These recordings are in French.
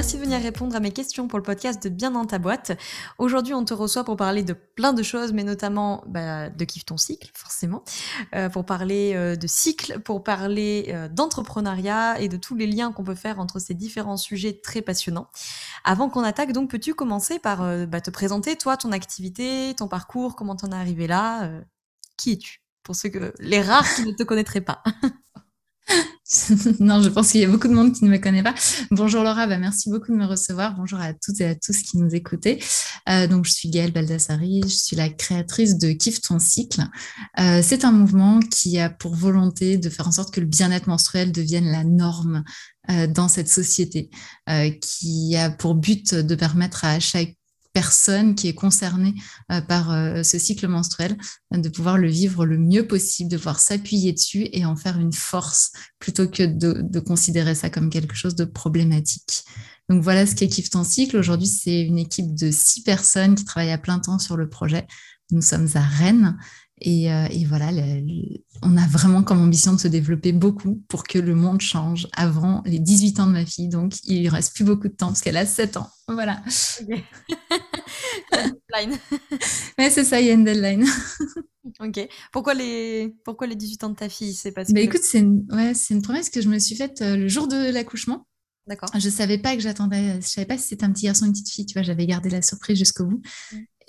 Merci de venir répondre à mes questions pour le podcast de Bien dans ta boîte. Aujourd'hui, on te reçoit pour parler de plein de choses, mais notamment bah, de Kiffe ton cycle, forcément, euh, pour parler euh, de cycle, pour parler euh, d'entrepreneuriat et de tous les liens qu'on peut faire entre ces différents sujets très passionnants. Avant qu'on attaque, donc, peux-tu commencer par bah, te présenter, toi, ton activité, ton parcours, comment t'en es arrivé là Qui es-tu? Pour ceux que les rares qui ne te connaîtraient pas. non, je pense qu'il y a beaucoup de monde qui ne me connaît pas. Bonjour Laura, bah, merci beaucoup de me recevoir. Bonjour à toutes et à tous qui nous écoutez. Euh, donc, je suis Gaëlle Baldassari, je suis la créatrice de Kiffe ton cycle. Euh, c'est un mouvement qui a pour volonté de faire en sorte que le bien-être menstruel devienne la norme euh, dans cette société, qui a pour but de permettre à chaque personne qui est concernée euh, par euh, ce cycle menstruel, de pouvoir le vivre le mieux possible, de pouvoir s'appuyer dessus et en faire une force plutôt que de, considérer ça comme quelque chose de problématique. Donc voilà ce qu'est Kiffe ton cycle. Aujourd'hui, c'est une équipe de six personnes qui travaillent à plein temps sur le projet. Nous sommes à Rennes et, euh, voilà, on a vraiment comme ambition de se développer beaucoup pour que le monde change avant les 18 ans de ma fille. Donc, il ne reste plus beaucoup de temps parce qu'elle a 7 ans. Voilà. deadline. ouais, c'est ça, il y a une deadline. ok. Pourquoi les, Pourquoi les 18 ans de ta fille? C'est parce bah, Écoute, c'est une... Ouais, une promesse que je me suis faite euh, le jour de l'accouchement. D'accord. Je savais pas que j'attendais, je savais pas si c'était un petit garçon ou une petite fille, tu vois, j'avais gardé la surprise jusqu'au bout.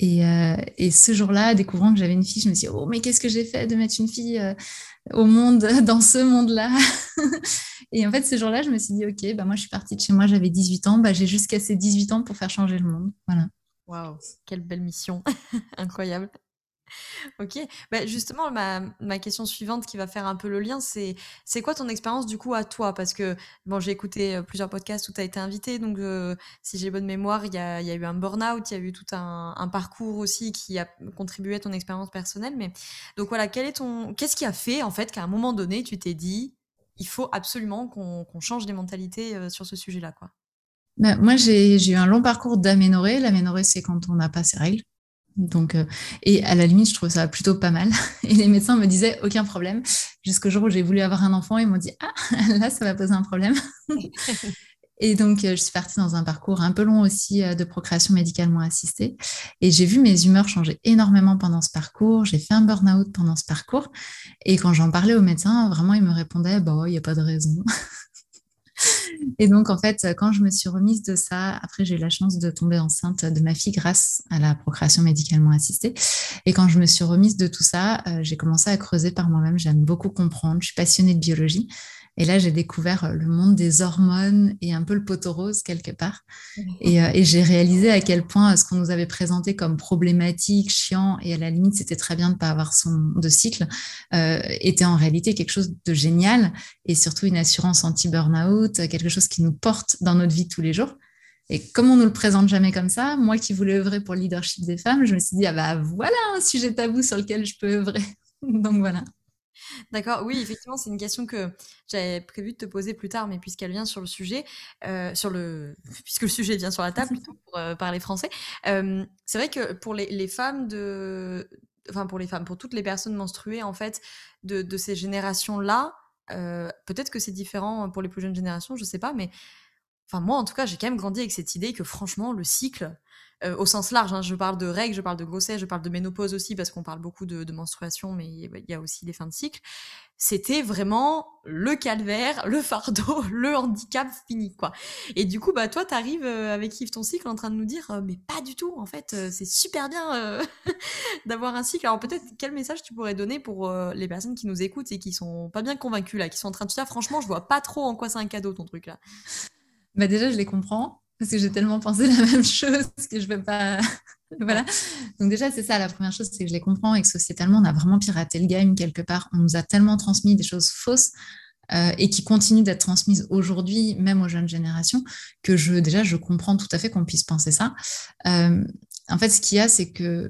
Euh, et, ce jour-là, découvrant que j'avais une fille, je me suis dit, oh, mais qu'est-ce que j'ai fait de mettre une fille euh, au monde, dans ce monde-là? Et en fait, ce jour-là, je me suis dit, OK, bah, moi, je suis partie de chez moi, j'avais 18 ans, bah, j'ai jusqu'à ces 18 ans pour faire changer le monde. Voilà. Waouh, quelle belle mission. Incroyable. Ok, bah justement, ma, ma, question suivante qui va faire un peu le lien, c'est c'est quoi ton expérience du coup à toi? Parce que bon, j'ai écouté euh, plusieurs podcasts où tu as été invité, donc euh, si j'ai bonne mémoire, il y a, y a, eu un burn-out, il y a eu tout un, parcours aussi qui a contribué à ton expérience personnelle. Mais donc voilà, quel est ton, qu'est-ce qui a fait en fait qu'à un moment donné, tu t'es dit, il faut absolument qu'on change les mentalités euh, sur ce sujet-là, quoi? Bah, moi, j'ai eu un long parcours d'aménorrhée. L'aménorrhée, c'est quand on n'a pas ses règles. Donc, euh, et à la limite, je trouve ça plutôt pas mal. Et les médecins me disaient aucun problème. Jusqu'au jour où j'ai voulu avoir un enfant, ils m'ont dit ah là, ça va poser un problème. et donc, euh, je suis partie dans un parcours un peu long aussi euh, de procréation médicalement assistée. Et j'ai vu mes humeurs changer énormément pendant ce parcours. J'ai fait un burn-out pendant ce parcours. Et quand j'en parlais aux médecins, vraiment, ils me répondaient bah, il n'y a pas de raison. Et donc, en fait, quand je me suis remise de ça, après, j'ai eu la chance de tomber enceinte de ma fille grâce à la procréation médicalement assistée. Et quand je me suis remise de tout ça, euh, j'ai commencé à creuser par moi-même. J'aime beaucoup comprendre. Je suis passionnée de biologie. Et là, j'ai découvert euh, le monde des hormones et un peu le poteau rose quelque part. Euh, et, j'ai réalisé à quel point ce qu'on nous avait présenté comme problématique, chiant, et à la limite, c'était très bien de ne pas avoir son de cycle, euh, était en réalité quelque chose de génial et surtout une assurance anti-burnout, quelque chose qui nous porte dans notre vie tous les jours. Et comme on ne nous le présente jamais comme ça, moi qui voulais œuvrer pour le leadership des femmes, je me suis dit, ah bah voilà un sujet tabou sur lequel je peux œuvrer. Donc voilà. D'accord, oui, effectivement, c'est une question que j'avais prévu de te poser plus tard, mais puisqu'elle vient sur le sujet, euh, sur le, puisque le sujet vient sur la table, pour euh, parler français, euh, c'est vrai que pour les, les, femmes de, enfin pour les femmes, pour toutes les personnes menstruées en fait de, de ces générations-là, peut-être que c'est différent pour les plus jeunes générations, je sais pas, mais enfin moi en tout cas, j'ai quand même grandi avec cette idée que franchement le cycle, euh, au sens large. Hein. Je parle de règles, je parle de grossesse, je parle de ménopause aussi, parce qu'on parle beaucoup de, menstruation, mais il y a aussi les fins de cycle. C'était vraiment le calvaire, le fardeau, le handicap fini, quoi. Et du coup, bah, toi, t'arrives euh, avec Yves ton cycle en train de nous dire, euh, mais pas du tout, en fait, c'est super bien d'avoir un cycle. Alors peut-être, quel message tu pourrais donner pour les personnes qui nous écoutent et qui sont pas bien convaincues, là, qui sont en train de dire, franchement, je vois pas trop en quoi c'est un cadeau, ton truc, là? Bah déjà, je les comprends parce que j'ai tellement pensé la même chose que je ne vais pas. voilà. Donc, déjà, c'est ça. La première chose, c'est que je les comprends et que sociétalement, on a vraiment piraté le game quelque part. On nous a tellement transmis des choses fausses euh, et qui continuent d'être transmises aujourd'hui, même aux jeunes générations, que je, déjà, je comprends tout à fait qu'on puisse penser ça. Euh, en fait, ce qu'il y a, c'est que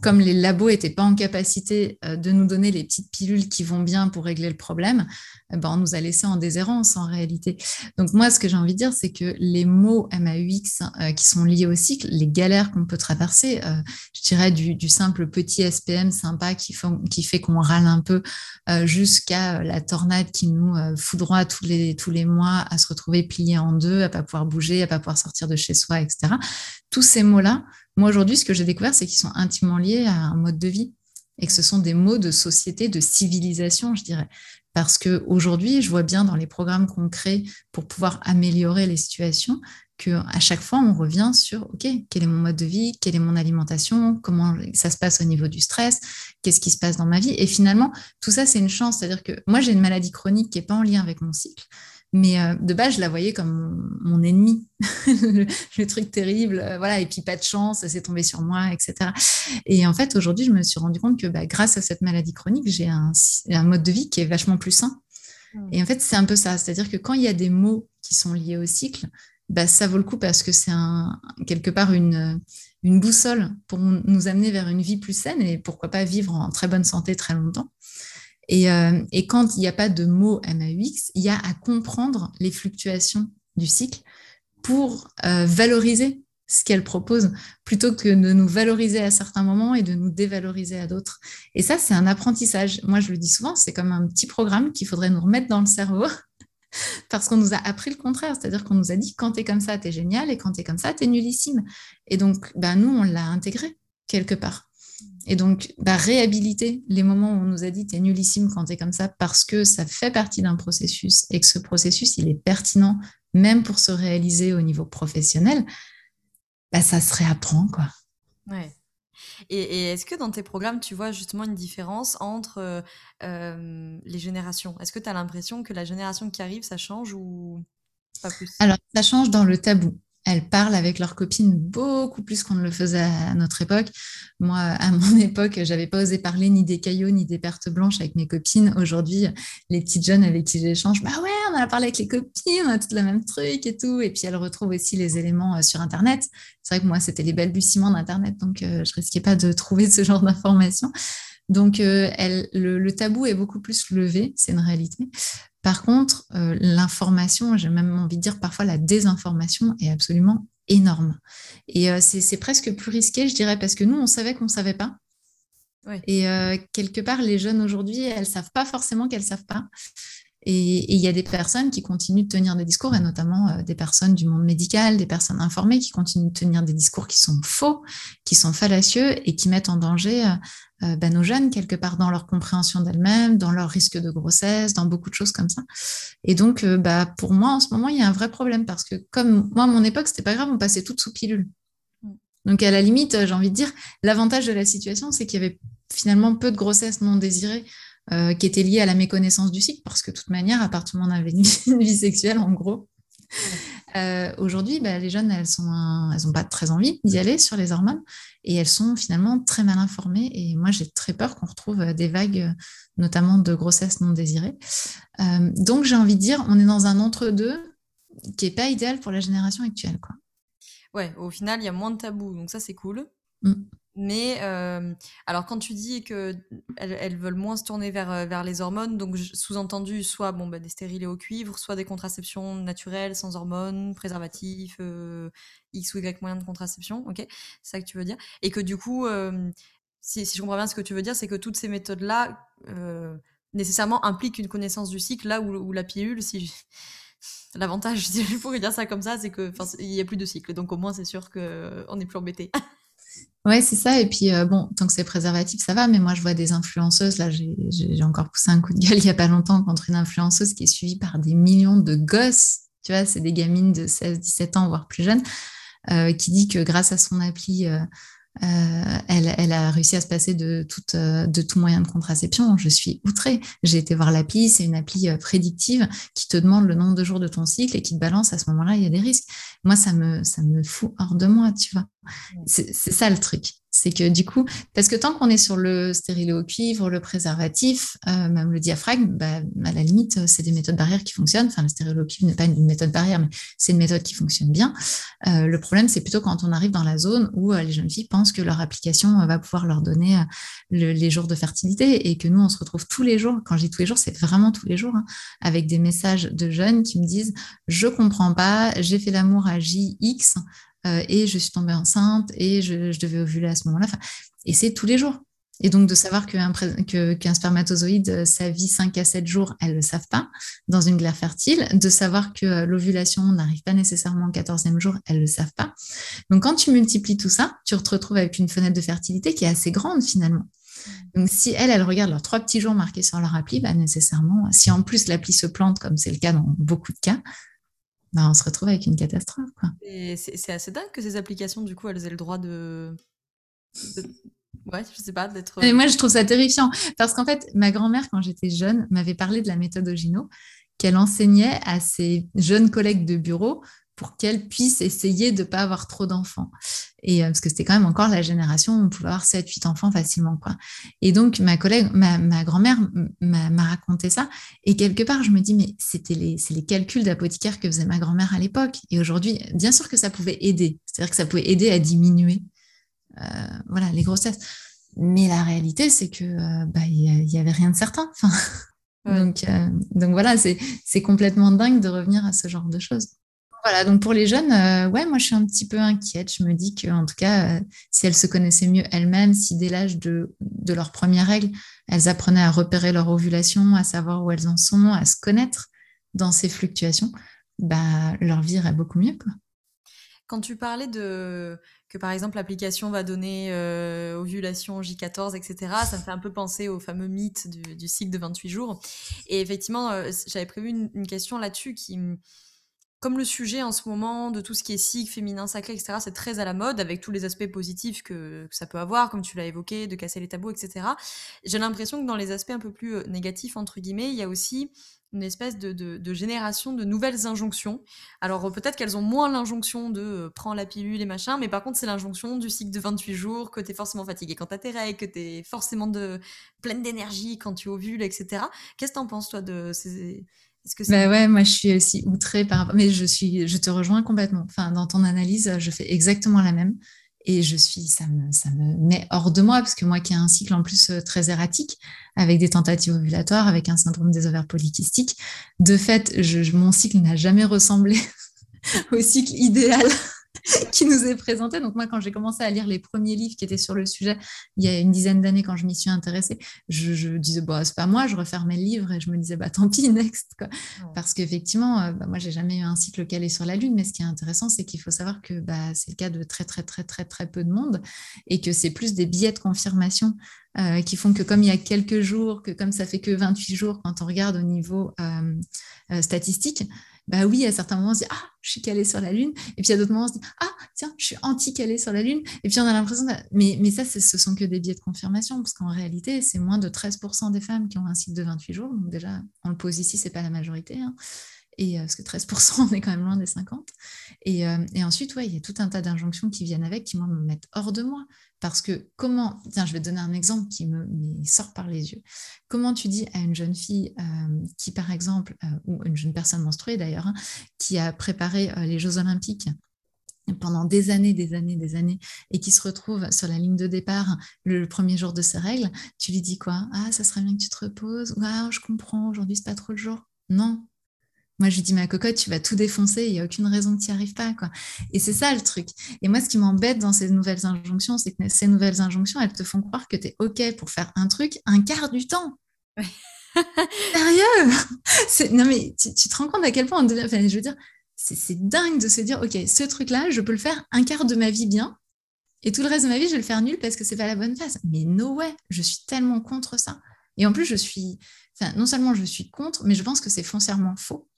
comme les labos n'étaient pas en capacité euh, de nous donner les petites pilules qui vont bien pour régler le problème, eh ben, on nous a laissé en déshérence en réalité. Donc moi, ce que j'ai envie de dire, c'est que les mots MAUX euh, qui sont liés au cycle, les galères qu'on peut traverser, euh, je dirais du, simple petit SPM sympa qui, fait qu'on râle un peu, jusqu'à la tornade qui nous foudroie tous les, tous les mois à se retrouver plié en deux, à pas pouvoir bouger, à pas pouvoir sortir de chez soi, etc. Tous ces mots-là, moi, aujourd'hui, ce que j'ai découvert, c'est qu'ils sont intimement liés à un mode de vie et que ce sont des mots de société, de civilisation, je dirais. Parce qu'aujourd'hui, je vois bien dans les programmes qu'on crée pour pouvoir améliorer les situations qu'à chaque fois, on revient sur OK, quel est mon mode de vie, quelle est mon alimentation, comment ça se passe au niveau du stress, qu'est-ce qui se passe dans ma vie. Et finalement, tout ça, c'est une chance. C'est-à-dire que moi, j'ai une maladie chronique qui n'est pas en lien avec mon cycle. Mais euh, de base, je la voyais comme mon, ennemi, le, truc terrible, euh, voilà, et puis pas de chance, c'est tombé sur moi, etc. Et en fait, aujourd'hui, je me suis rendu compte que bah, grâce à cette maladie chronique, j'ai un, mode de vie qui est vachement plus sain. Mmh. Et en fait, c'est un peu ça, c'est-à-dire que quand il y a des mots qui sont liés au cycle, bah, ça vaut le coup parce que c'est un, quelque part une, une boussole pour nous amener vers une vie plus saine et pourquoi pas vivre en très bonne santé très longtemps. Euh, et, quand il n'y a pas de mot MAUX, il y a à comprendre les fluctuations du cycle pour euh, valoriser ce qu'elle propose, plutôt que de nous valoriser à certains moments et de nous dévaloriser à d'autres. Et ça, c'est un apprentissage. Moi, je le dis souvent, c'est comme un petit programme qu'il faudrait nous remettre dans le cerveau, parce qu'on nous a appris le contraire, c'est-à-dire qu'on nous a dit quand tu es comme ça, tu es génial, et quand tu es comme ça, tu es nullissime. Et donc, ben, nous, on l'a intégré quelque part. Et donc, bah, réhabiliter les moments où on nous a dit tu es nullissime quand tu es comme ça parce que ça fait partie d'un processus et que ce processus, il est pertinent même pour se réaliser au niveau professionnel, bah, ça se réapprend. Quoi. Ouais. Et, est-ce que dans tes programmes, tu vois justement une différence entre euh, euh, les générations? Est-ce que tu as l'impression que la génération qui arrive, ça change ou pas plus? Alors, ça change dans le tabou elles parlent avec leurs copines beaucoup plus qu'on ne le faisait à notre époque. Moi, à mon époque, j'avais pas osé parler ni des caillots ni des pertes blanches avec mes copines. Aujourd'hui, les petites jeunes avec qui j'échange, bah ouais, on a parlé avec les copines, on a tout le même truc et tout. Et puis elles retrouvent aussi les éléments euh, sur Internet. C'est vrai que moi, c'était les balbutiements d'Internet, donc euh, je risquais pas de trouver ce genre d'informations. Donc, euh, le, tabou est beaucoup plus levé, c'est une réalité. Par contre, euh, l'information, j'ai même envie de dire parfois la désinformation est absolument énorme. Et euh, c'est presque plus risqué, je dirais, parce que nous, on savait qu'on ne savait pas. Et quelque part, les jeunes aujourd'hui, elles ne savent pas forcément qu'elles ne savent pas. Et il y a des personnes qui continuent de tenir des discours, et notamment des personnes du monde médical, des personnes informées qui continuent de tenir des discours qui sont faux, qui sont fallacieux et qui mettent en danger euh, bah, nos jeunes quelque part dans leur compréhension d'elles-mêmes, dans leur risque de grossesse, dans beaucoup de choses comme ça. Et donc, euh, bah, pour moi, en ce moment, il y a un vrai problème parce que comme moi, à mon époque, c'était pas grave, on passait toutes sous pilule. Mm. Donc, à la limite, j'ai envie de dire, l'avantage de la situation, c'est qu'il y avait finalement peu de grossesses non désirées euh, qui étaient liées à la méconnaissance du cycle, parce que de toute manière, à partir du moment où on avait une vie sexuelle, en gros, euh, aujourd'hui, bah, les jeunes, elles n'ont elles pas très envie d'y aller sur les hormones et elles sont finalement très mal informées. Et moi, j'ai très peur qu'on retrouve euh, des vagues, euh, notamment de grossesse non désirée. donc, j'ai envie de dire, on est dans un entre-deux qui n'est pas idéal pour la génération actuelle. Quoi. Ouais, au final, il y a moins de tabous, donc ça, c'est cool. Mm. Mais euh, alors quand tu dis que elles, veulent moins se tourner vers, euh, vers les hormones, donc sous-entendu soit bon bah, des stérilés au cuivre, soit des contraceptions naturelles sans hormones, préservatifs, euh, X ou Y moyens de contraception, ok, c'est ça que tu veux dire. Et que du coup, si, si, je comprends bien ce que tu veux dire, c'est que toutes ces méthodes-là nécessairement impliquent une connaissance du cycle, là où, où la pilule, si l'avantage, si je pourrais dire ça comme ça, c'est que il n'y a plus de cycle, donc au moins c'est sûr qu'on n'est plus embêté. Ouais, c'est ça. Et puis, euh, bon, tant que c'est préservatif, ça va. Mais moi, je vois des influenceuses. Là, j'ai encore poussé un coup de gueule il n'y a pas longtemps contre une influenceuse qui est suivie par des millions de gosses. Tu vois, c'est des gamines de 16, 17 ans, voire plus jeunes, euh, qui dit que grâce à son appli euh, elle, a réussi à se passer de, de tout moyen de contraception. Je suis outrée. J'ai été voir l'appli, c'est une appli prédictive qui te demande le nombre de jours de ton cycle et qui te balance à ce moment-là, il y a des risques. Moi, ça me, ça me fout hors de moi, tu vois. C'est ça le truc. C'est que du coup, parce que tant qu'on est sur le stérilet au cuivre, le préservatif, euh, même le diaphragme, bah, à la limite, c'est des méthodes barrières qui fonctionnent. Enfin, le stérilet au cuivre n'est pas une méthode barrière, mais c'est une méthode qui fonctionne bien. Euh, le problème, c'est plutôt quand on arrive dans la zone où euh, les jeunes filles pensent que leur application va pouvoir leur donner les jours de fertilité et que nous, on se retrouve tous les jours. Quand je dis tous les jours, c'est vraiment tous les jours, hein, avec des messages de jeunes qui me disent Je comprends pas, j'ai fait l'amour à JX. Euh, et je suis tombée enceinte et je, devais ovuler à ce moment-là. et c'est tous les jours. Et donc, de savoir qu'un spermatozoïde, euh, ça vit 5 à 7 jours, elles ne le savent pas, dans une glaire fertile. De savoir que euh, l'ovulation n'arrive pas nécessairement au 14e jour, elles ne le savent pas. Donc, quand tu multiplies tout ça, tu te retrouves avec une fenêtre de fertilité qui est assez grande finalement. Donc, si elles, elles regardent leurs trois petits jours marqués sur leur appli, bah, nécessairement, si en plus l'appli se plante, comme c'est le cas dans beaucoup de cas, bah, on se retrouve avec une catastrophe. C'est assez dingue que ces applications, du coup, elles aient le droit de. Ouais, je sais pas, d'être. moi, je trouve ça terrifiant. Parce qu'en fait, ma grand-mère, quand j'étais jeune, m'avait parlé de la méthode Ogino qu'elle enseignait à ses jeunes collègues de bureau pour qu'elle puisse essayer de ne pas avoir trop d'enfants. Et euh, parce que c'était quand même encore la génération où on pouvait avoir 7, 8 enfants facilement. Quoi. Et donc, ma collègue, ma, grand-mère m'a raconté ça. Et quelque part, je me dis, mais c'était les, c'est les calculs d'apothicaire que faisait ma grand-mère à l'époque. Et aujourd'hui, bien sûr que ça pouvait aider. C'est-à-dire que ça pouvait aider à diminuer euh, voilà, les grossesses. Mais la réalité, c'est que euh, bah, il n'y avait rien de certain. Enfin, donc, donc voilà, c'est complètement dingue de revenir à ce genre de choses. Voilà, donc pour les jeunes, euh, ouais, moi je suis un petit peu inquiète. Je me dis qu'en tout cas, euh, si elles se connaissaient mieux elles-mêmes, si dès l'âge de, de leur première règle, elles apprenaient à repérer leur ovulation, à savoir où elles en sont, à se connaître dans ces fluctuations, bah, leur vie irait beaucoup mieux. Quand tu parlais de que par exemple l'application va donner euh, ovulation J14, etc., ça me fait un peu penser au fameux mythe du, cycle de 28 jours. Et effectivement, j'avais prévu une, une question là-dessus qui comme le sujet en ce moment de tout ce qui est cycle, féminin, sacré, etc., c'est très à la mode avec tous les aspects positifs que, ça peut avoir, comme tu l'as évoqué, de casser les tabous, etc. J'ai l'impression que dans les aspects un peu plus euh, négatifs, entre guillemets, il y a aussi une espèce de, génération de nouvelles injonctions. Alors peut-être qu'elles ont moins l'injonction de euh, prends la pilule et machin, mais par contre c'est l'injonction du cycle de 28 jours, que tu es forcément fatigué quand tu as tes règles, que tu es forcément de, pleine d'énergie quand tu ovules, etc. Qu'est-ce que tu en penses toi de ces, que bah ouais, moi je suis aussi outrée par rapport, mais je suis, je te rejoins complètement. Enfin, dans ton analyse, je fais exactement la même et je suis, ça me, ça me met hors de moi parce que moi qui ai un cycle en plus euh, très erratique, avec des tentatives ovulatoires, avec un syndrome des ovaires polykystiques, de fait, je, mon cycle n'a jamais ressemblé au cycle idéal qui nous est présenté. Donc moi, quand j'ai commencé à lire les premiers livres qui étaient sur le sujet, il y a une dizaine d'années, quand je m'y suis intéressée, je, disais, bah, c'est pas moi, je refermais le livre et je me disais, bah, tant pis, next. Quoi. Parce qu'effectivement, euh, bah, moi, j'ai jamais eu un cycle calé sur la Lune, mais ce qui est intéressant, c'est qu'il faut savoir que bah, c'est le cas de très, très, très, très, très peu de monde et que c'est plus des billets de confirmation euh, qui font que comme il y a quelques jours, que comme ça fait que 28 jours quand on regarde au niveau euh, statistique, bah oui, à certains moments, on se dit Ah, je suis calée sur la Lune. Et puis à d'autres moments, on se dit Ah, tiens, je suis anti-calée sur la Lune. Et puis on a l'impression. Mais, mais ça, ce sont que des biais de confirmation, parce qu'en réalité, c'est moins de 13% des femmes qui ont un cycle de 28 jours. Donc déjà, on le pose ici, c'est pas la majorité. Hein. Et, euh, parce que 13%, on est quand même loin des 50. Et, euh, et ensuite, ouais, il y a tout un tas d'injonctions qui viennent avec, qui moi, me mettent hors de moi. Parce que comment, tiens, je vais te donner un exemple qui me, sort par les yeux. Comment tu dis à une jeune fille euh, qui, par exemple, euh, ou une jeune personne menstruée d'ailleurs, hein, qui a préparé euh, les Jeux olympiques pendant des années, des années, des années, et qui se retrouve sur la ligne de départ le premier jour de ses règles, tu lui dis quoi? Ah, ça serait bien que tu te reposes. Ah, je comprends, aujourd'hui, c'est pas trop le jour. Non, moi, je lui dis, ma cocotte, tu vas tout défoncer, il n'y a aucune raison que tu n'y arrives pas. Quoi. Et c'est ça le truc. Et moi, ce qui m'embête dans ces nouvelles injonctions, c'est que ces nouvelles injonctions, elles te font croire que tu es OK pour faire un truc un quart du temps. Sérieux? Non, mais tu, te rends compte à quel point on devient. Enfin, je veux dire, c'est dingue de se dire, OK, ce truc-là, je peux le faire un quart de ma vie bien. Et tout le reste de ma vie, je vais le faire nul parce que c'est pas la bonne phase. Mais no way, je suis tellement contre ça. Et en plus, je suis, enfin, non seulement je suis contre, mais je pense que c'est foncièrement faux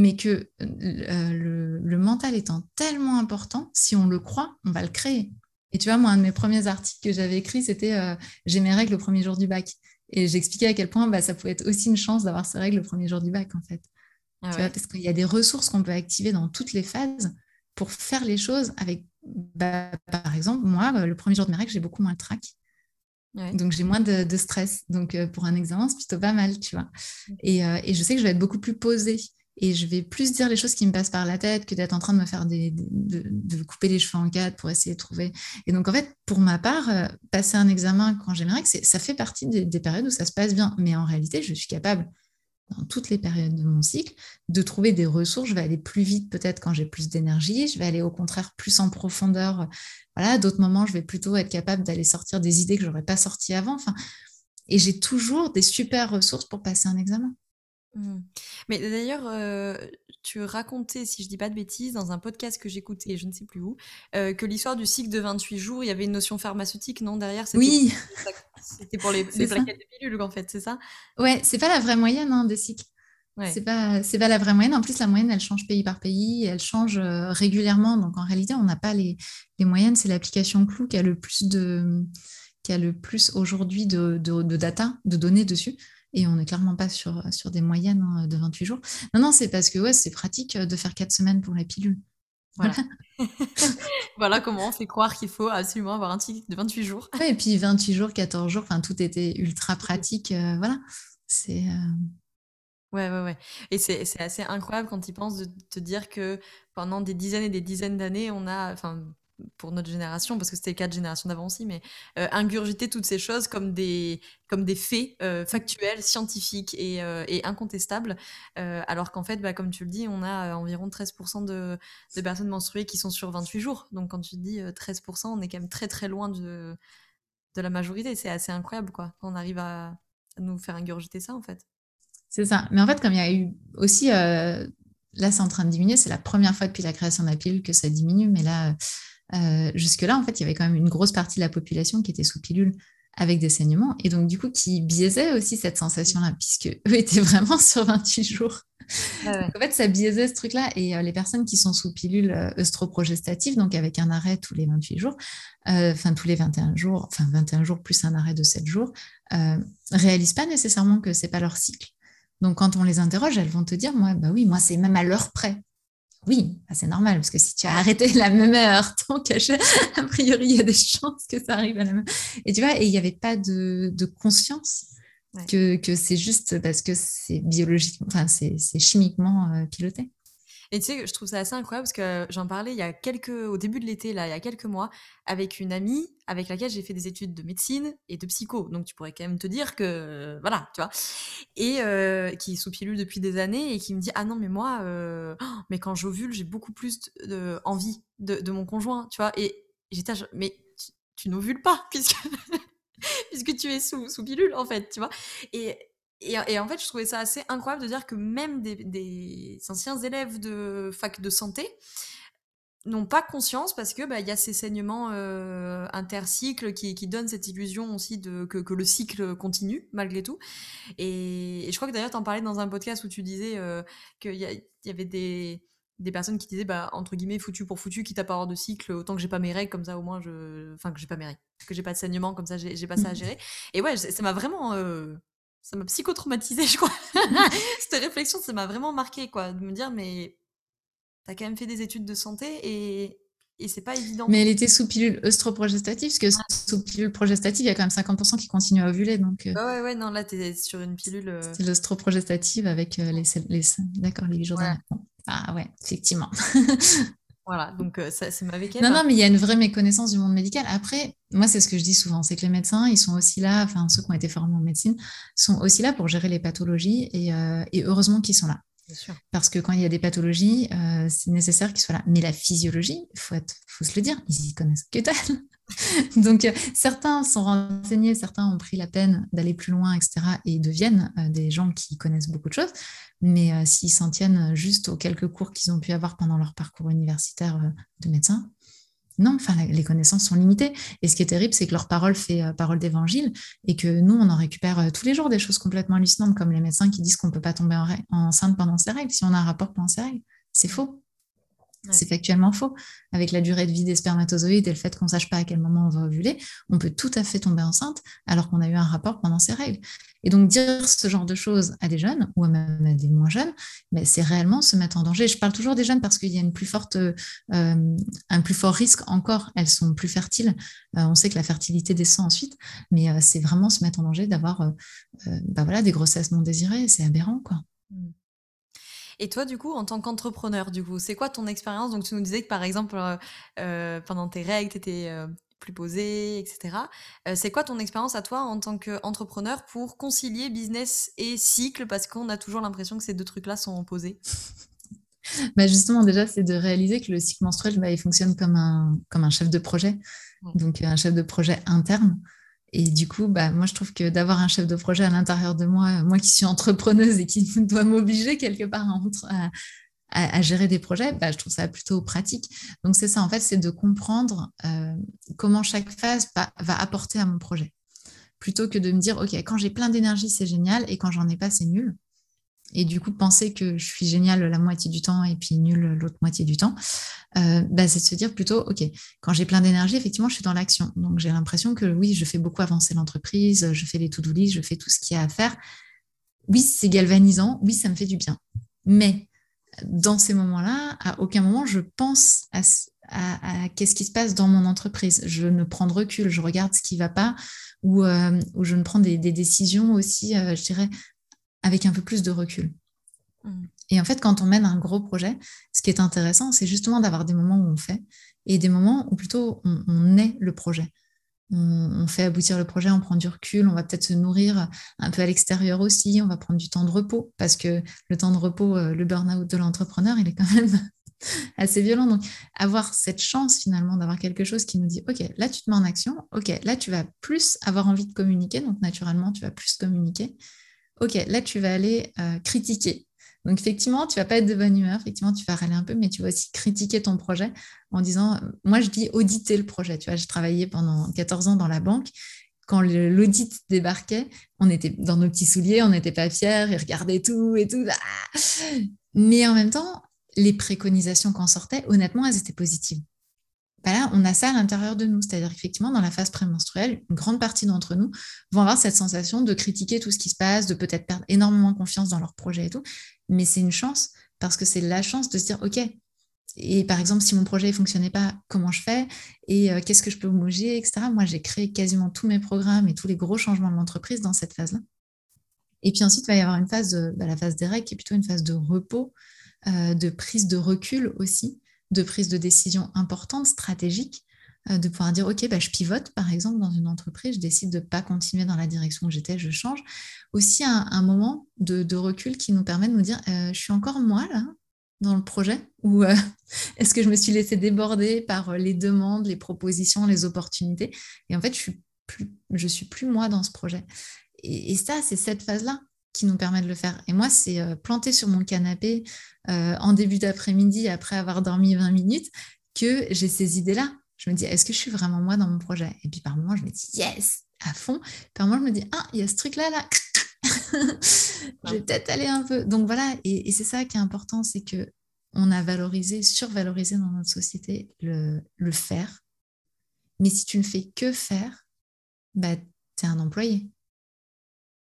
mais que euh, le, mental étant tellement important, si on le croit, on va le créer. Et tu vois, moi, un de mes premiers articles que j'avais écrit, c'était euh, J'ai mes règles le premier jour du bac. Et j'expliquais à quel point bah, ça pouvait être aussi une chance d'avoir ses règles le premier jour du bac, en fait. Ah parce qu'il y a des ressources qu'on peut activer dans toutes les phases pour faire les choses avec, bah, par exemple, moi, le premier jour de mes règles, j'ai beaucoup moins de trac. Donc, j'ai moins de, stress. Donc, euh, pour un examen, c'est plutôt pas mal, tu vois. Et, euh, et, je sais que je vais être beaucoup plus posée et je vais plus dire les choses qui me passent par la tête que d'être en train de me faire de, couper les cheveux en quatre pour essayer de trouver. Et donc, en fait, pour ma part, euh, passer un examen quand j'aimerais, ça fait partie des, périodes où ça se passe bien. Mais en réalité, je suis capable, dans toutes les périodes de mon cycle, de trouver des ressources. Je vais aller plus vite peut-être quand j'ai plus d'énergie. Je vais aller au contraire plus en profondeur. Voilà, d'autres moments, je vais plutôt être capable d'aller sortir des idées que je n'aurais pas sorties avant. Enfin, et j'ai toujours des super ressources pour passer un examen. Mmh. Mais d'ailleurs, euh, tu racontais, si je dis pas de bêtises, dans un podcast que j'écoutais, je ne sais plus où, euh, que l'histoire du cycle de 28 jours, il y avait une notion pharmaceutique, non, derrière Oui. C'était pour les, les plaquettes de pilules, en fait, c'est ça? Ouais, c'est pas la vraie moyenne hein, des cycles. Ouais. C'est pas, pas la vraie moyenne. En plus, la moyenne, elle change pays par pays, elle change euh, régulièrement. Donc, en réalité, on n'a pas les, les moyennes. C'est l'application Clou qui a le plus de, qui a le plus aujourd'hui de, de, de, data, de données dessus et on n'est clairement pas sur, sur des moyennes hein, de 28 jours. Non, non, c'est parce que ouais, c'est pratique euh, de faire 4 semaines pour la pilule. Voilà. voilà comment on fait croire qu'il faut absolument avoir un cycle de 28 jours. et puis 28 jours, 14 jours, enfin tout était ultra pratique. Euh, voilà. C'est. Euh, ouais, ouais, ouais. Et c'est assez incroyable quand tu penses de te dire que pendant des dizaines et des dizaines d'années, on a, enfin, pour notre génération, parce que c'était le cas de génération d'avant aussi, mais euh, ingurgiter toutes ces choses comme des, comme des faits euh, factuels, scientifiques et, euh, et incontestables, alors qu'en fait, bah, comme tu le dis, on a environ 13% de, de, personnes menstruées qui sont sur 28 jours. Donc quand tu dis 13%, on est quand même très très loin de, de la majorité. C'est assez incroyable, quoi, quand on arrive à, nous faire ingurgiter ça, en fait. C'est ça. Mais en fait, comme il y a eu aussi... Là, c'est en train de diminuer. C'est la première fois depuis la création de la pilule que ça diminue. Mais là, euh, jusque-là, en fait, il y avait quand même une grosse partie de la population qui était sous pilule avec des saignements, et donc du coup qui biaisait aussi cette sensation-là, puisque eux étaient vraiment sur 28 jours. en fait, ça biaisait ce truc-là, et euh, les personnes qui sont sous pilule euh, œstroprogestative, donc avec un arrêt tous les 28 jours, enfin tous les 21 jours, enfin 21 jours plus un arrêt de 7 jours, réalisent pas nécessairement que c'est pas leur cycle. Donc quand on les interroge, elles vont te dire, moi, bah oui, moi c'est même à l'heure près. Oui, bah, c'est normal, parce que si tu as arrêté la même heure, ton cachet, a priori, il y a des chances que ça arrive à la même Et tu vois, et il n'y avait pas de, conscience que, c'est juste parce que c'est biologiquement, enfin, c'est chimiquement euh, piloté. Et tu sais, je trouve ça assez incroyable parce que j'en parlais il y a quelques, au début de l'été, là, il y a quelques mois, avec une amie avec laquelle j'ai fait des études de médecine et de psycho. Donc tu pourrais quand même te dire que, voilà, tu vois. Et euh, qui est sous pilule depuis des années et qui me dit Ah non, mais moi, euh, mais quand j'ovule, j'ai beaucoup plus de, envie de, mon conjoint, tu vois. Et j'étais, mais tu, tu n'ovules pas puisque. puisque tu es sous, sous pilule, en fait, tu vois. Et, et, en fait, je trouvais ça assez incroyable de dire que même des, anciens élèves de fac de santé n'ont pas conscience parce que bah, il y a ces saignements euh, intercycles qui, qui, donnent cette illusion aussi de que, que le cycle continue malgré tout. Et, je crois que d'ailleurs tu en parlais dans un podcast où tu disais euh, qu'il y, y, avait des, des personnes qui disaient bah entre guillemets foutu pour foutu quitte à pas avoir de cycle autant que j'ai pas mes règles comme ça au moins je enfin que j'ai pas mes règles que j'ai pas de saignement comme ça j'ai pas ça à gérer et ouais ça m'a vraiment euh, ça m'a psychotraumatisé, je crois. Cette réflexion, ça m'a vraiment marqué, quoi, de me dire, mais t'as quand même fait des études de santé et, et c'est pas évident. Mais elle était sous pilule œstroprogestative, parce que sous pilule progestative, il y a quand même 50% qui continuent à ovuler. Donc, euh... ouais, ouais, non, là, t'es sur une pilule. Euh... C'est l'œstroprogestative avec euh, les, les, D'accord, les 8 jours Ah ouais, effectivement. Voilà, donc euh, ça, c'est ma Non, non, mais il y a une vraie méconnaissance du monde médical. Après, moi, c'est ce que je dis souvent, c'est que les médecins, ils sont aussi là, enfin, ceux qui ont été formés en médecine, sont aussi là pour gérer les pathologies et, euh, heureusement qu'ils sont là. Parce que quand il y a des pathologies, euh, c'est nécessaire qu'ils soient là. Mais la physiologie, il faut, se le dire, ils y connaissent que dalle. Donc, euh, certains sont renseignés, certains ont pris la peine d'aller plus loin, etc., et deviennent euh, des gens qui connaissent beaucoup de choses. Mais s'ils s'en tiennent juste aux quelques cours qu'ils ont pu avoir pendant leur parcours universitaire de médecin, non, enfin, les connaissances sont limitées. Et ce qui est terrible, c'est que leur parole fait parole d'évangile et que nous, on en récupère tous les jours des choses complètement hallucinantes, comme les médecins qui disent qu'on ne peut pas tomber enceinte pendant ses règles si on a un rapport pendant ses règles. C'est faux. C'est factuellement faux. Avec la durée de vie des spermatozoïdes et le fait qu'on ne sache pas à quel moment on va ovuler, on peut tout à fait tomber enceinte alors qu'on a eu un rapport pendant ses règles. Et donc dire ce genre de choses à des jeunes ou même à des moins jeunes, mais c'est réellement se mettre en danger. Je parle toujours des jeunes parce qu'il y a une plus forte, euh, un plus fort risque encore. Elles sont plus fertiles. Euh, on sait que la fertilité descend ensuite, mais euh, c'est vraiment se mettre en danger d'avoir bah voilà, des grossesses non désirées. C'est aberrant, quoi. Mmh. Et toi, du coup, en tant qu'entrepreneur, du coup, c'est quoi ton expérience? Donc, tu nous disais que par exemple, euh, euh, pendant tes règles, tu étais euh, plus posé, etc. c'est quoi ton expérience à toi en tant qu'entrepreneur pour concilier business et cycle? Parce qu'on a toujours l'impression que ces deux trucs-là sont opposés. bah justement, déjà, c'est de réaliser que le cycle menstruel, bah, il fonctionne comme un, comme un chef de projet, donc un chef de projet interne. Et du coup, bah, moi, je trouve que d'avoir un chef de projet à l'intérieur de moi, moi qui suis entrepreneuse et qui doit m'obliger quelque part à, gérer des projets, bah, je trouve ça plutôt pratique. Donc, c'est ça, en fait, c'est de comprendre euh, comment chaque phase va apporter à mon projet. Plutôt que de me dire, OK, quand j'ai plein d'énergie, c'est génial, et quand j'en ai pas, c'est nul et du coup penser que je suis géniale la moitié du temps et puis nulle l'autre moitié du temps, euh, bah, c'est de se dire plutôt, OK, quand j'ai plein d'énergie, effectivement, je suis dans l'action. Donc j'ai l'impression que oui, je fais beaucoup avancer l'entreprise, je fais les to-do list, je fais tout ce qu'il y a à faire. Oui, c'est galvanisant, oui, ça me fait du bien. Mais dans ces moments-là, à aucun moment, je pense à, qu'est-ce qui se passe dans mon entreprise. Je ne prends de recul, je regarde ce qui ne va pas ou, euh, je ne prends des, décisions aussi, euh, je dirais, avec un peu plus de recul. Mm. Et en fait, quand on mène un gros projet, ce qui est intéressant, c'est justement d'avoir des moments où on fait et des moments où plutôt on, est le projet. On, fait aboutir le projet, on prend du recul, on va peut-être se nourrir un peu à l'extérieur aussi, on va prendre du temps de repos parce que le temps de repos, euh, le burn-out de l'entrepreneur, il est quand même assez violent. Donc, avoir cette chance finalement d'avoir quelque chose qui nous dit, OK, là, tu te mets en action, OK, là, tu vas plus avoir envie de communiquer, donc naturellement, tu vas plus communiquer. OK, là, tu vas aller euh, critiquer. Donc, effectivement, tu vas pas être de bonne humeur, effectivement, tu vas râler un peu, mais tu vas aussi critiquer ton projet en disant, moi, je dis auditer le projet. Tu vois, j'ai travaillé pendant 14 ans dans la banque. Quand l'audit débarquait, on était dans nos petits souliers, on n'était pas fiers, ils regardaient tout et tout. Ah mais en même temps, les préconisations qu'on sortait, honnêtement, elles étaient positives. Bah là, on a ça à l'intérieur de nous. C'est-à-dire qu'effectivement, dans la phase prémenstruelle, une grande partie d'entre nous vont avoir cette sensation de critiquer tout ce qui se passe, de peut-être perdre énormément confiance dans leur projet et tout. Mais c'est une chance parce que c'est la chance de se dire, OK, et par exemple, si mon projet ne fonctionnait pas, comment je fais? Et euh, qu'est-ce que je peux bouger, etc. Moi, j'ai créé quasiment tous mes programmes et tous les gros changements de l'entreprise dans cette phase-là. Et puis ensuite, il va y avoir une phase, de, bah, la phase des règles, qui est plutôt une phase de repos, euh, de prise de recul aussi, de prise de décision importante, stratégique, euh, de pouvoir dire, OK, bah, je pivote, par exemple, dans une entreprise, je décide de ne pas continuer dans la direction où j'étais, je change. Aussi, un, moment de, recul qui nous permet de nous dire, euh, je suis encore moi, là, dans le projet, ou euh, est-ce que je me suis laissé déborder par les demandes, les propositions, les opportunités? Et en fait, je suis suis plus moi dans ce projet. et ça, c'est cette phase-là qui nous permet de le faire. Et moi, c'est euh, planter sur mon canapé euh, en début d'après-midi, après avoir dormi 20 minutes, que j'ai ces idées-là. Je me dis, est-ce que je suis vraiment moi dans mon projet? Et puis par moments, je me dis, yes, à fond. Par moments, je me dis, ah, il y a ce truc-là, là. je vais peut-être aller un peu. Donc voilà, et, c'est ça qui est important, c'est que on a valorisé, survalorisé dans notre société le, le faire. Mais si tu ne fais que faire, bah, tu es un employé,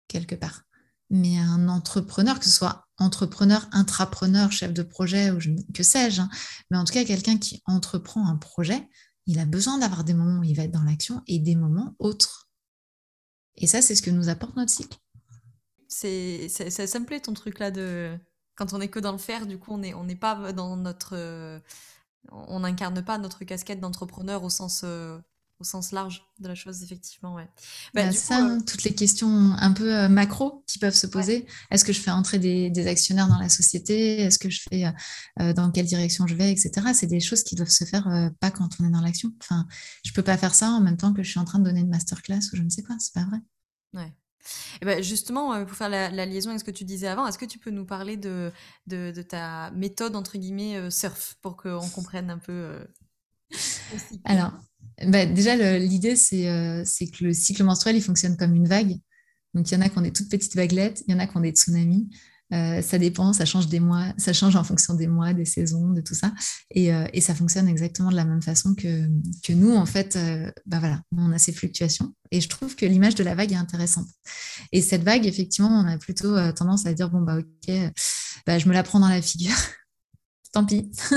quelque part mais un entrepreneur, que ce soit entrepreneur, intrapreneur, chef de projet ou que sais-je, hein, mais en tout cas quelqu'un qui entreprend un projet, il a besoin d'avoir des moments où il va être dans l'action et des moments autres. Et ça, c'est ce que nous apporte notre cycle. C'est, ça, ça, me plaît ton truc là de quand on est que dans le faire, du coup on n'est pas dans notre, on n'incarne pas notre casquette d'entrepreneur au sens euh, au sens large de la chose, effectivement. Ouais. Bah, bah ça, euh, toutes les questions un peu euh, macro qui peuvent se poser. Est-ce que je fais entrer des, actionnaires dans la société? Est-ce que je fais euh, dans quelle direction je vais, etc. C'est des choses qui doivent se faire pas quand on est dans l'action. Enfin, je peux pas faire ça en même temps que je suis en train de donner une masterclass ou je ne sais quoi. C'est pas vrai. Ouais. Et ben justement, pour faire la, liaison avec ce que tu disais avant, est-ce que tu peux nous parler de, de, de ta méthode, entre guillemets, surf, pour qu'on comprenne un peu Alors, bah, déjà, l'idée, euh, c'est que le cycle menstruel, il fonctionne comme une vague. Donc, il y en a qui ont des toutes petites vaguelettes, il y en a qui ont des tsunamis. Euh, ça dépend, ça change des mois, ça change en fonction des mois, des saisons, de tout ça. Et, euh, et ça fonctionne exactement de la même façon que, que nous, en fait, bah voilà, on a ces fluctuations. Et je trouve que l'image de la vague est intéressante. Et cette vague, effectivement, on a plutôt tendance à dire, bon, bah ok, bah, je me la prends dans la figure tant pis.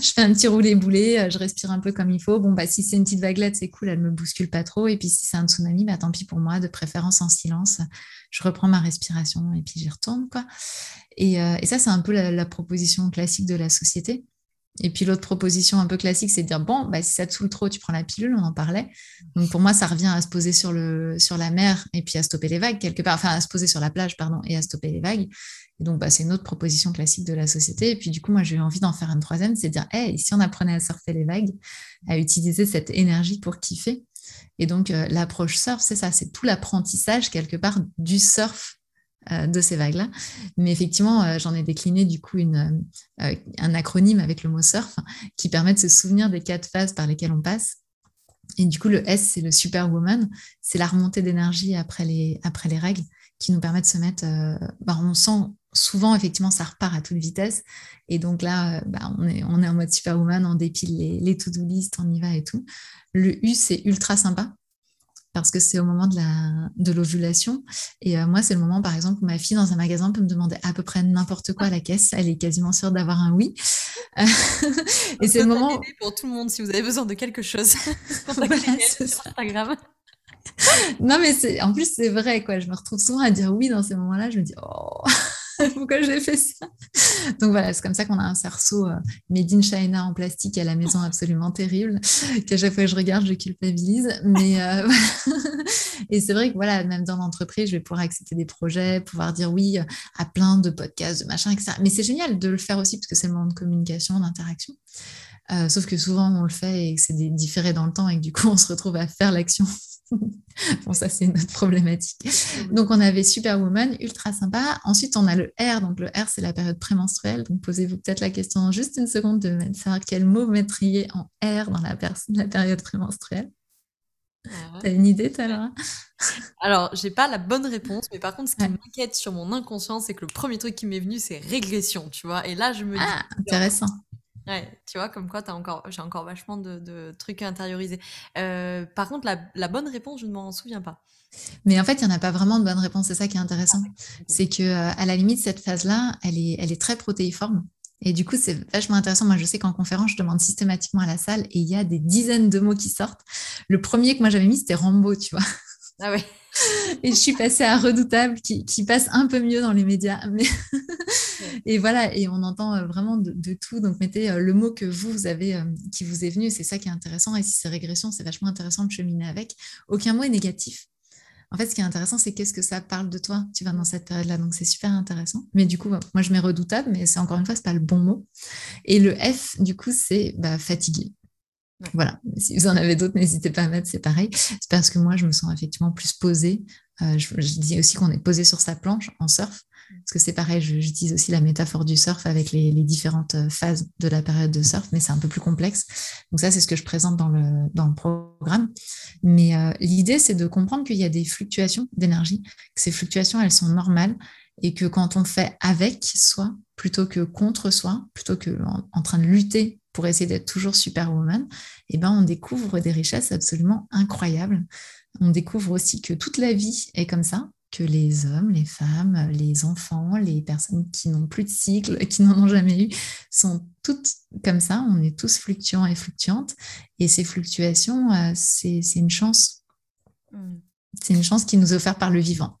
je fais un petit roulé-boulé, euh, je respire un peu comme il faut. Bon, bah, si c'est une petite vaguelette, c'est cool, elle me bouscule pas trop. Et puis, si c'est un tsunami, bah, tant pis pour moi, de préférence en silence. Je reprends ma respiration et puis j'y retourne, quoi. Et, euh, ça, c'est un peu la, proposition classique de la société. Et puis l'autre proposition un peu classique, c'est de dire bon, bah, si ça te saoule trop, tu prends la pilule, on en parlait. Donc pour moi, ça revient à se poser sur, le, sur la mer et puis à stopper les vagues quelque part, enfin à se poser sur la plage, pardon, et à stopper les vagues. Et donc, bah, c'est une autre proposition classique de la société. Et puis, du coup, moi, j'ai eu envie d'en faire une troisième, c'est de dire, hey, si on apprenait à surfer les vagues, à utiliser cette énergie pour kiffer. Et donc, euh, l'approche surf, c'est ça, c'est tout l'apprentissage, quelque part, du surf de ces vagues-là. Mais effectivement, euh, j'en ai décliné, du coup, une, un acronyme avec le mot surf qui permet de se souvenir des quatre phases par lesquelles on passe. Et du coup, le S, c'est le superwoman, c'est la remontée d'énergie après les, règles qui nous permet de se mettre, bah, on sent souvent, effectivement, ça repart à toute vitesse. Et donc là, euh, bah, on, est, on en mode superwoman, on dépile les, les to-do list, on y va et tout. Le U, c'est ultra sympa parce que c'est au moment de, la, de l'ovulation. Et euh, moi, c'est le moment, par exemple, où ma fille, dans un magasin, peut me demander à peu près n'importe quoi à la caisse. Elle est quasiment sûre d'avoir un oui. et c'est le moment... Pour tout le monde, si vous avez besoin de quelque chose, voilà, c'est Instagram non, mais en plus, c'est vrai, quoi. Je me retrouve souvent à dire oui dans ces moments-là. Je me dis, oh, pourquoi j'ai fait ça? Donc voilà, c'est comme ça qu'on a un cerceau euh, made in China en plastique à la maison absolument terrible, qu'à chaque fois que je regarde, je culpabilise. Mais euh, et c'est vrai que voilà, même dans l'entreprise, je vais pouvoir accepter des projets, pouvoir dire oui à plein de podcasts, de machin, etc. Mais c'est génial de le faire aussi parce que c'est le moment de communication, d'interaction. Euh, sauf que souvent on le fait et c'est différé dans le temps et que du coup on se retrouve à faire l'action bon, ça, c'est une autre problématique. Donc, on avait Superwoman, ultra sympa. Ensuite, on a le R. Donc, le R, c'est la période prémenstruelle. Donc, posez-vous peut-être la question en juste une seconde de savoir quel mot mettriez en R dans la, la période prémenstruelle. Ah T'as une idée, Laura? Alors, j'ai pas la bonne réponse, mais par contre, ce qui m'inquiète sur mon inconscient, c'est que le premier truc qui m'est venu, c'est régression, tu vois. Et là, je me dis. Ah, intéressant. Ouais, tu vois, comme quoi as encore, j'ai encore vachement de, trucs à intérioriser. Euh, par contre, la, bonne réponse, je ne m'en souviens pas. Mais en fait, il n'y en a pas vraiment de bonne réponse. C'est ça qui est intéressant. Ah, c'est que euh, à la limite, cette phase-là, elle est, elle est très protéiforme. Et du coup, c'est vachement intéressant. Moi, je sais qu'en conférence, je demande systématiquement à la salle et il y a des dizaines de mots qui sortent. Le premier que moi j'avais mis, c'était Rambo, tu vois. Ah oui. et je suis passée à Redoutable, qui, passe un peu mieux dans les médias. Mais et voilà, et on entend euh, vraiment de, tout. Donc, mettez euh, le mot que vous, vous avez, euh, qui vous est venu. C'est ça qui est intéressant. Et si c'est régression, c'est vachement intéressant de cheminer avec. Aucun mot est négatif. En fait, ce qui est intéressant, c'est qu'est-ce que ça parle de toi, tu vas dans cette période-là. Donc, c'est super intéressant. Mais du coup, moi, je mets redoutable, mais c'est encore une fois, c'est pas le bon mot. Et le F, du coup, c'est bah, fatigué. Voilà, si vous en avez d'autres, n'hésitez pas à mettre, c'est pareil. C'est parce que moi, je me sens effectivement plus posée. Euh, je, dis aussi qu'on est posé sur sa planche en surf, parce que c'est pareil, j'utilise aussi la métaphore du surf avec les, différentes euh, phases de la période de surf, mais c'est un peu plus complexe. Donc ça, c'est ce que je présente dans le, dans le programme. Mais euh, l'idée, c'est de comprendre qu'il y a des fluctuations d'énergie, que ces fluctuations, elles sont normales, et que quand on fait avec soi, plutôt que contre soi, plutôt que en train de lutter pour essayer d'être toujours superwoman, eh ben, on découvre des richesses absolument incroyables. On découvre aussi que toute la vie est comme ça, que les hommes, les femmes, les enfants, les personnes qui n'ont plus de cycle, qui n'en ont jamais eu, sont toutes comme ça. On est tous fluctuants et fluctuantes. Et ces fluctuations, euh, c'est une chance. Mm. C'est une chance qui nous est offerte par le vivant.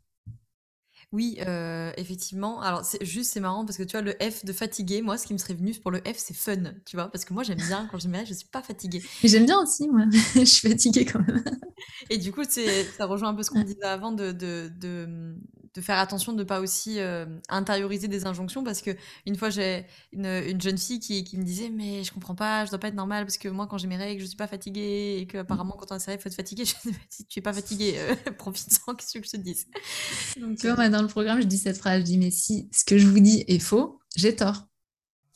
Oui, euh, effectivement. Alors, c'est juste, c'est marrant parce que tu vois, le F de fatigué, moi, ce qui me serait venu pour le F, c'est fun, tu vois, parce que moi, j'aime bien quand je me je suis pas fatiguée. Mais j'aime bien aussi, moi. je suis fatiguée quand même. Et du coup, c'est, ça rejoint un peu ce qu'on disait avant de, de, de, de faire attention de ne pas aussi euh, intérioriser des injonctions parce que une fois j'ai une, une, jeune fille qui, qui, me disait mais je comprends pas je dois pas être normale parce que moi quand j'ai mes règles je suis pas fatiguée et que apparemment quand on a ses règles faut être fatiguée je dis si tu es pas fatiguée euh, profite-en qu'est-ce que je te dis donc tu vois moi dans le programme je dis cette phrase je dis mais si ce que je vous dis est faux j'ai tort.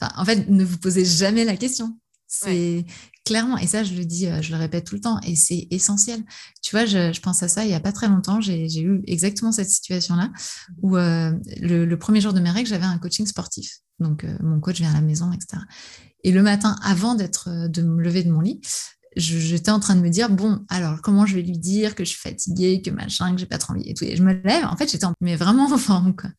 Enfin, en fait ne vous posez jamais la question C'est clairement, et ça, je le dis, je le répète tout le temps, et c'est essentiel. Tu vois, je, pense à ça il n'y a pas très longtemps, j'ai eu exactement cette situation-là, mmh. où le, premier jour de mes règles, j'avais un coaching sportif. Donc, mon coach vient à la maison, etc. Et le matin, avant d'être, de me lever de mon lit, j'étais en train de me dire bon alors comment je vais lui dire que je suis fatiguée que machin que j'ai pas trop envie et tout. Et je me lève en fait j'étais mais vraiment en forme quoi.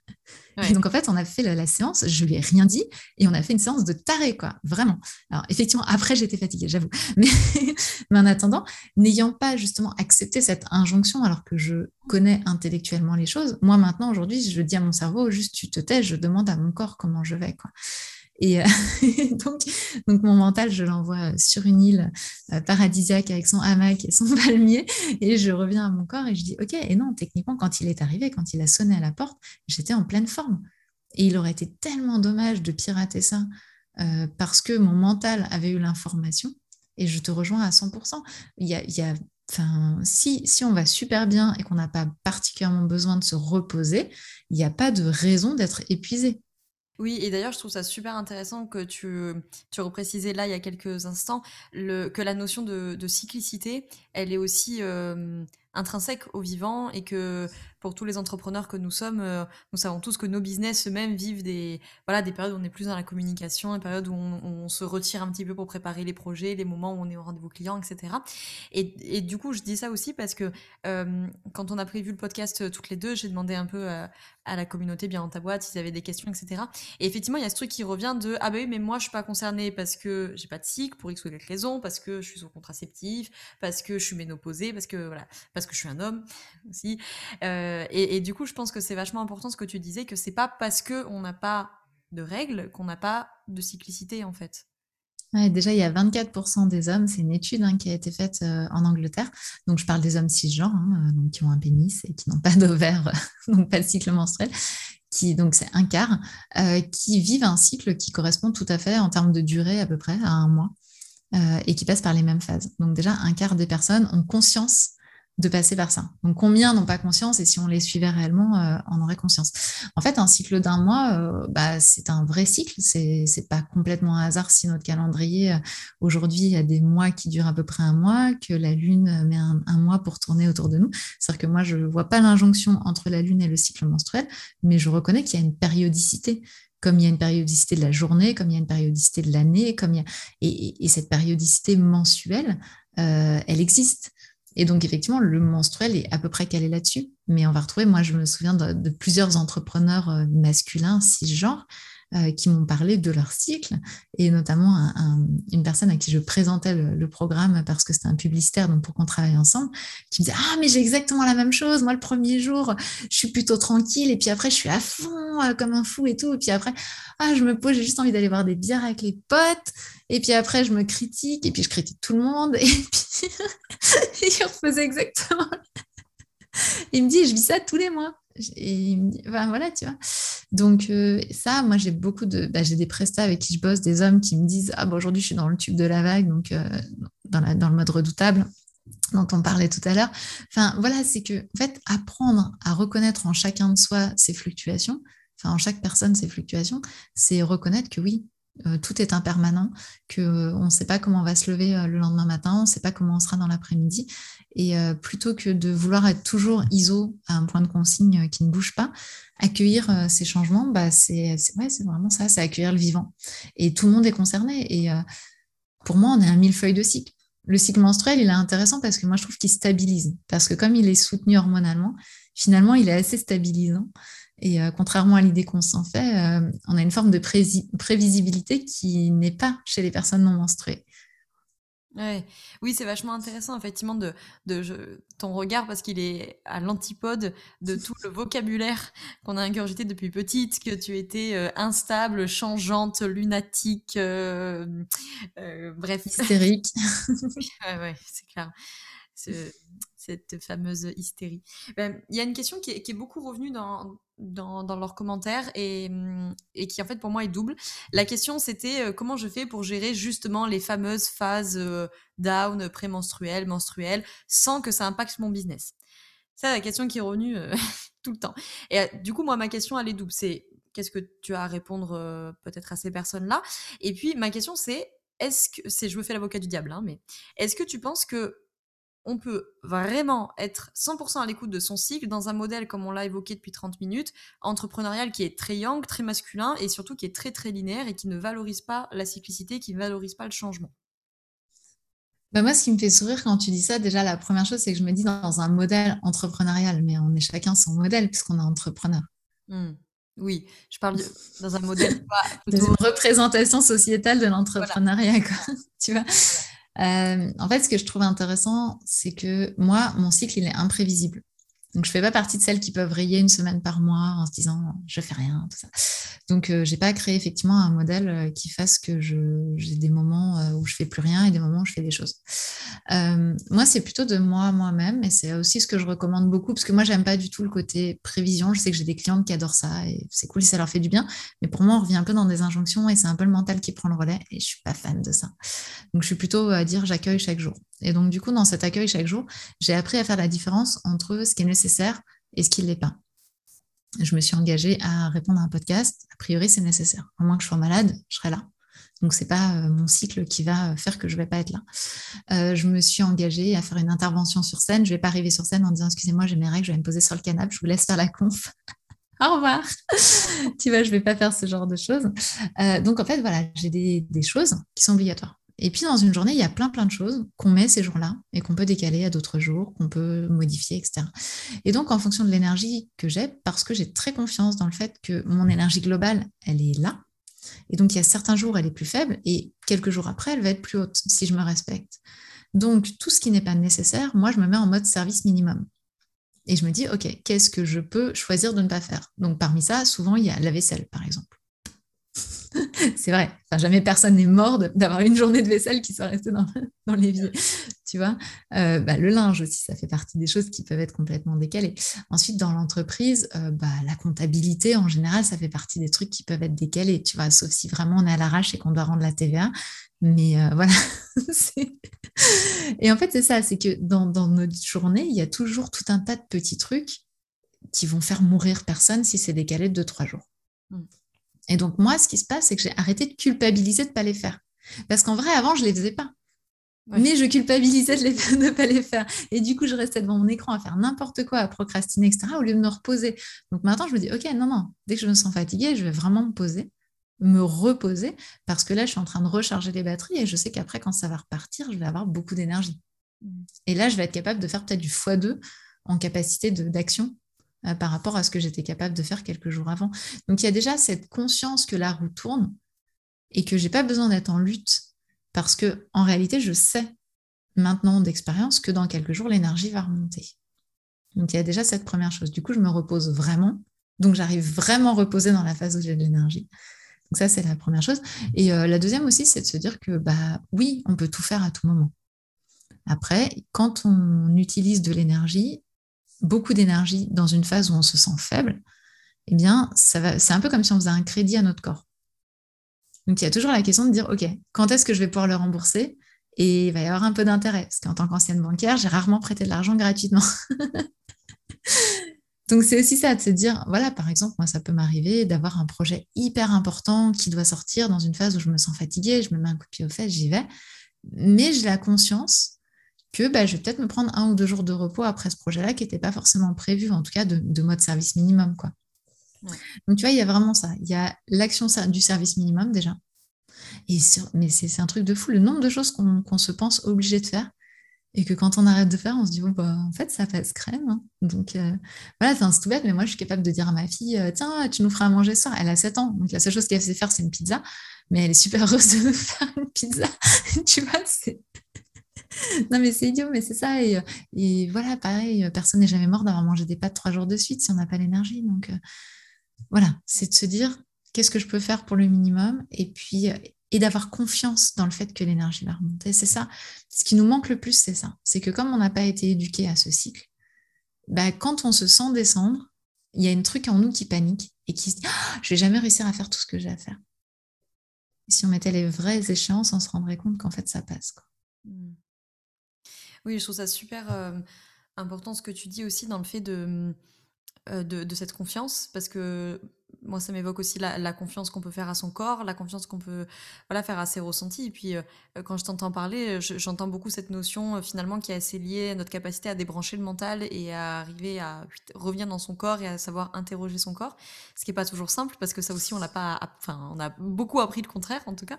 Et donc en fait on a fait la, séance je lui ai rien dit et on a fait une séance de taré quoi vraiment. Alors effectivement après j'étais fatiguée j'avoue. Mais, mais en attendant n'ayant pas justement accepté cette injonction alors que je connais intellectuellement les choses moi maintenant aujourd'hui je dis à mon cerveau juste tu te tais je demande à mon corps comment je vais quoi et euh, donc, mon mental, je l'envoie sur une île euh, paradisiaque avec son hamac et son palmier. Et je reviens à mon corps et je dis, OK, et non, techniquement, quand il est arrivé, quand il a sonné à la porte, j'étais en pleine forme. Et il aurait été tellement dommage de pirater ça euh, parce que mon mental avait eu l'information. Et je te rejoins à 100%. Il y a, il y a Enfin, si, si, on va super bien et qu'on n'a pas particulièrement besoin de se reposer, il n'y a pas de raison d'être épuisé. Oui, et d'ailleurs, je trouve ça super intéressant que tu, tu reprécisais là il y a quelques instants le, que la notion de, de cyclicité, elle est aussi intrinsèque au vivant et que pour tous les entrepreneurs que nous sommes, euh, nous savons tous que nos business eux-mêmes vivent des, voilà, des périodes où on est plus dans la communication, des périodes où on, se retire un petit peu pour préparer les projets, les moments où on est au rendez-vous client, etc. Et, du coup, je dis ça aussi parce que euh, quand on a prévu le podcast euh, toutes les deux, j'ai demandé un peu à, la communauté, bien dans ta boîte, s'ils avaient des questions, etc. Et effectivement, il y a ce truc qui revient de ah ben oui, mais moi je suis pas concernée parce que j'ai pas de cycle pour x ou y raison, parce que je suis sous contraceptif, parce que je suis ménopausée, parce que voilà, parce que je suis un homme aussi. Et, du coup, je pense que c'est vachement important ce que tu disais, que c'est pas parce que on n'a pas de règles qu'on n'a pas de cyclicité en fait. Ouais, déjà, il y a 24% des hommes, c'est une étude hein, qui a été faite euh, en Angleterre. Donc, je parle des hommes cisgenres, hein, euh, donc, qui ont un pénis et qui n'ont pas d'ovaire, donc pas de cycle menstruel, qui, donc c'est un quart, qui vivent un cycle qui correspond tout à fait en termes de durée à peu près à un mois et qui passent par les mêmes phases. Donc, déjà, un quart des personnes ont conscience de passer par ça. Donc combien n'ont pas conscience et si on les suivait réellement, euh, on aurait conscience. En fait, un cycle d'un mois, euh, bah, c'est un vrai cycle. C'est c'est pas complètement un hasard si notre calendrier euh, aujourd'hui a des mois qui durent à peu près un mois, que la lune met un, mois pour tourner autour de nous. C'est-à-dire que moi je vois pas l'injonction entre la lune et le cycle menstruel, mais je reconnais qu'il y a une périodicité comme il y a une périodicité de la journée, comme il y a une périodicité de l'année, comme il y a... et, cette périodicité mensuelle, elle existe. Et donc, effectivement, le menstruel est à peu près calé là-dessus. Mais on va retrouver, moi, je me souviens de, plusieurs entrepreneurs euh, masculins, cisgenres, euh, qui m'ont parlé de leur cycle, et notamment une personne à qui je présentais le, programme parce que c'était un publicitaire, donc pour qu'on travaille ensemble, qui me disait Ah, mais j'ai exactement la même chose. Moi, le premier jour, je suis plutôt tranquille, et puis après, je suis à fond, euh, comme un fou et tout. Et puis après, ah, je me pose, j'ai juste envie d'aller boire des bières avec les potes. Et puis après, je me critique, et puis je critique tout le monde. Et puis, il refaisait exactement. il me dit, je vis ça tous les mois. Et voilà, tu vois. Donc, euh, ça, moi, j'ai beaucoup de. Bah, j'ai des prestats avec qui je bosse, des hommes qui me disent Ah, bon, aujourd'hui, je suis dans le tube de la vague, donc euh, dans le mode redoutable dont on parlait tout à l'heure. Enfin, voilà, c'est que, en fait, apprendre à reconnaître en chacun de soi ses fluctuations, enfin, en chaque personne ses fluctuations, c'est reconnaître que oui, euh, tout est impermanent, qu'on ne sait pas comment on va se lever le lendemain matin, on ne sait pas comment on sera dans l'après-midi, et euh, plutôt que de vouloir être toujours ISO à un point de consigne qui ne bouge pas, accueillir euh, ces changements, bah, c'est ouais, vraiment ça, c'est accueillir le vivant. Et tout le monde est concerné. Et euh, pour moi, on est un millefeuille de cycle. Le cycle menstruel, il est intéressant parce que moi, je trouve qu'il stabilise. Parce que comme il est soutenu hormonalement, finalement, il est assez stabilisant. Et contrairement à l'idée qu'on s'en fait, on a une forme de prévisibilité qui n'est pas chez les personnes non menstruées. Ouais. Oui, c'est vachement intéressant, effectivement, de, de ton regard, parce qu'il est à l'antipode de tout le vocabulaire qu'on a ingurgité depuis petite, que tu étais euh, instable, changeante, lunatique, euh, euh, bref. Hystérique. ouais, ouais, c'est clair cette fameuse hystérie. Ben, il y a une question qui est, beaucoup revenue dans, dans, leurs commentaires et, mm, et, qui en fait pour moi est double. La question c'était euh, comment je fais pour gérer justement les fameuses phases euh, down, prémenstruelles, menstruelles, sans que ça impacte mon business? C'est la question qui est revenue euh, tout le temps. Et du coup moi ma question elle est double. C'est qu'est-ce que tu as à répondre peut-être à ces personnes-là? Et puis ma question c'est est-ce que, c'est, je me fais l'avocat du diable, hein, mais est-ce que tu penses que on peut vraiment être 100% à l'écoute de son cycle dans un modèle, comme on l'a évoqué depuis 30 minutes, entrepreneurial qui est très yang, très masculin et surtout qui est très très linéaire et qui ne valorise pas la cyclicité, qui ne valorise pas le changement. Bah moi, ce qui me fait sourire quand tu dis ça, déjà, la première chose, c'est que je me dis dans un modèle entrepreneurial, mais on est chacun son modèle puisqu'on est entrepreneur. Mmh. Oui, je parle dans un modèle de représentation sociétale de l'entrepreneuriat, tu vois. Euh, en fait, ce que je trouve intéressant, c'est que moi, mon cycle, il est imprévisible. Donc, je fais pas partie de celles qui peuvent rayer une semaine par mois en se disant je fais rien, tout ça. Donc, je euh, j'ai pas créé effectivement un modèle euh, qui fasse que j'ai des moments euh, où je fais plus rien et des moments où je fais des choses. moi, c'est plutôt de moi moi-même et c'est aussi ce que je recommande beaucoup parce que moi, j'aime pas du tout le côté prévision. Je sais que j'ai des clientes qui adorent ça et c'est cool si ça leur fait du bien. Mais pour moi, on revient un peu dans des injonctions et c'est un peu le mental qui prend le relais et je suis pas fan de ça. Donc, je suis plutôt à dire j'accueille chaque jour. Et donc, du coup, dans cet accueil chaque jour, j'ai appris à faire la différence entre ce qui est nécessaire et ce qui ne l'est pas. Je me suis engagée à répondre à un podcast. A priori, c'est nécessaire. À moins que je sois malade, je serai là. Donc, ce n'est pas euh, mon cycle qui va faire que je ne vais pas être là. Euh, je me suis engagée à faire une intervention sur scène. Je ne vais pas arriver sur scène en disant Excusez-moi, j'ai mes règles, je vais me poser sur le canapé, je vous laisse faire la conf. Au revoir. tu vois, je ne vais pas faire ce genre de choses. Euh, donc, en fait, voilà, j'ai des choses qui sont obligatoires. Et puis dans une journée, il y a plein plein de choses qu'on met ces jours-là et qu'on peut décaler à d'autres jours, qu'on peut modifier, etc. Et donc en fonction de l'énergie que j'ai, parce que j'ai très confiance dans le fait que mon énergie globale, elle est là. Et donc il y a certains jours, elle est plus faible et quelques jours après, elle va être plus haute si je me respecte. Donc tout ce qui n'est pas nécessaire, moi, je me mets en mode service minimum. Et je me dis, OK, qu'est-ce que je peux choisir de ne pas faire? Donc parmi ça, souvent, il y a la vaisselle, par exemple. c'est vrai. Jamais personne n'est mort d'avoir une journée de vaisselle qui soit restée dans, dans l'évier. Tu vois, euh, bah, le linge aussi, ça fait partie des choses qui peuvent être complètement décalées. Ensuite, dans l'entreprise, euh, bah, la comptabilité, en général, ça fait partie des trucs qui peuvent être décalés. Tu vois, sauf si vraiment on est à l'arrache et qu'on doit rendre la TVA. Mais euh, voilà. et en fait, c'est ça, c'est que dans, dans notre journée, il y a toujours tout un tas de petits trucs qui vont faire mourir personne si c'est décalé de 2-3 jours. Et donc, moi, ce qui se passe, c'est que j'ai arrêté de culpabiliser de ne pas les faire. Parce qu'en vrai, avant, je ne les faisais pas. Mais je culpabilisais de ne pas les faire. Et du coup, je restais devant mon écran à faire n'importe quoi, à procrastiner, etc., au lieu de me reposer. Donc maintenant, je me dis, OK, non, non, dès que je me sens fatiguée, je vais vraiment me poser, me reposer, parce que là, je suis en train de recharger les batteries et je sais qu'après, quand ça va repartir, je vais avoir beaucoup d'énergie. Mmh. Et là, je vais être capable de faire peut-être du x2 en capacité d'action euh, par rapport à ce que j'étais capable de faire quelques jours avant. Donc il y a déjà cette conscience que la roue tourne et que j'ai pas besoin d'être en lutte parce que en réalité je sais maintenant d'expérience que dans quelques jours l'énergie va remonter. Donc il y a déjà cette première chose. Du coup je me repose vraiment. Donc j'arrive vraiment reposer dans la phase où j'ai de l'énergie. Donc ça c'est la première chose. Et euh, la deuxième aussi c'est de se dire que bah oui on peut tout faire à tout moment. Après, quand on utilise de l'énergie, beaucoup d'énergie dans une phase où on se sent faible, eh bien, c'est un peu comme si on faisait un crédit à notre corps. Donc, il y a toujours la question de dire, OK, quand est-ce que je vais pouvoir le rembourser? Et il va y avoir un peu d'intérêt, parce qu'en tant qu'ancienne bancaire, j'ai rarement prêté de l'argent gratuitement. Donc, c'est aussi ça, de se dire, voilà, par exemple, moi, ça peut m'arriver d'avoir un projet hyper important qui doit sortir dans une phase où je me sens fatiguée, je me mets un coup de pied aux fesses, j'y vais. Mais j'ai la conscience que bah, je vais peut-être me prendre un ou deux jours de repos après ce projet-là qui n'était pas forcément prévu, en tout cas de, mode service minimum. Quoi. Donc, tu vois, il y a vraiment ça. Il y a l'action du service minimum déjà. Et mais c'est un truc de fou, le nombre de choses qu'on se pense obligé de faire et que quand on arrête de faire, on se dit, bah, en fait, ça passe crème. Hein. Donc, euh, voilà, c'est tout bête, mais moi, je suis capable de dire à ma fille, euh, tiens, tu nous feras à manger ça. Elle a 7 ans, donc la seule chose qu'elle sait faire, c'est une pizza, mais elle est super heureuse de nous faire une pizza. tu vois, c'est non, mais c'est idiot, mais c'est ça. Et, voilà, pareil, personne n'est jamais mort d'avoir mangé des pâtes trois jours de suite si on n'a pas l'énergie. Donc, euh, voilà, c'est de se dire qu'est-ce que je peux faire pour le minimum et puis euh, et d'avoir confiance dans le fait que l'énergie va remonter. C'est ça. Ce qui nous manque le plus, c'est ça. C'est que comme on n'a pas été éduqué à ce cycle, bah, quand on se sent descendre, il y a un truc en nous qui panique et qui se dit ah, Je vais jamais réussir à faire tout ce que j'ai à faire. Si on mettait les vraies échéances, on se rendrait compte qu'en fait, ça passe. Mmh. Oui, je trouve ça super important ce que tu dis aussi dans le fait de, de, cette confiance, parce que moi, ça m'évoque aussi la, confiance qu'on peut faire à son corps, la confiance qu'on peut voilà, faire à ses ressentis. Et puis, euh, quand je t'entends parler, j'entends beaucoup cette notion finalement qui est assez liée à notre capacité à débrancher le mental et à arriver à revenir dans son corps et à savoir interroger son corps. Ce qui n'est pas toujours simple parce que ça aussi, on l'a pas, enfin, on a beaucoup appris le contraire en tout cas.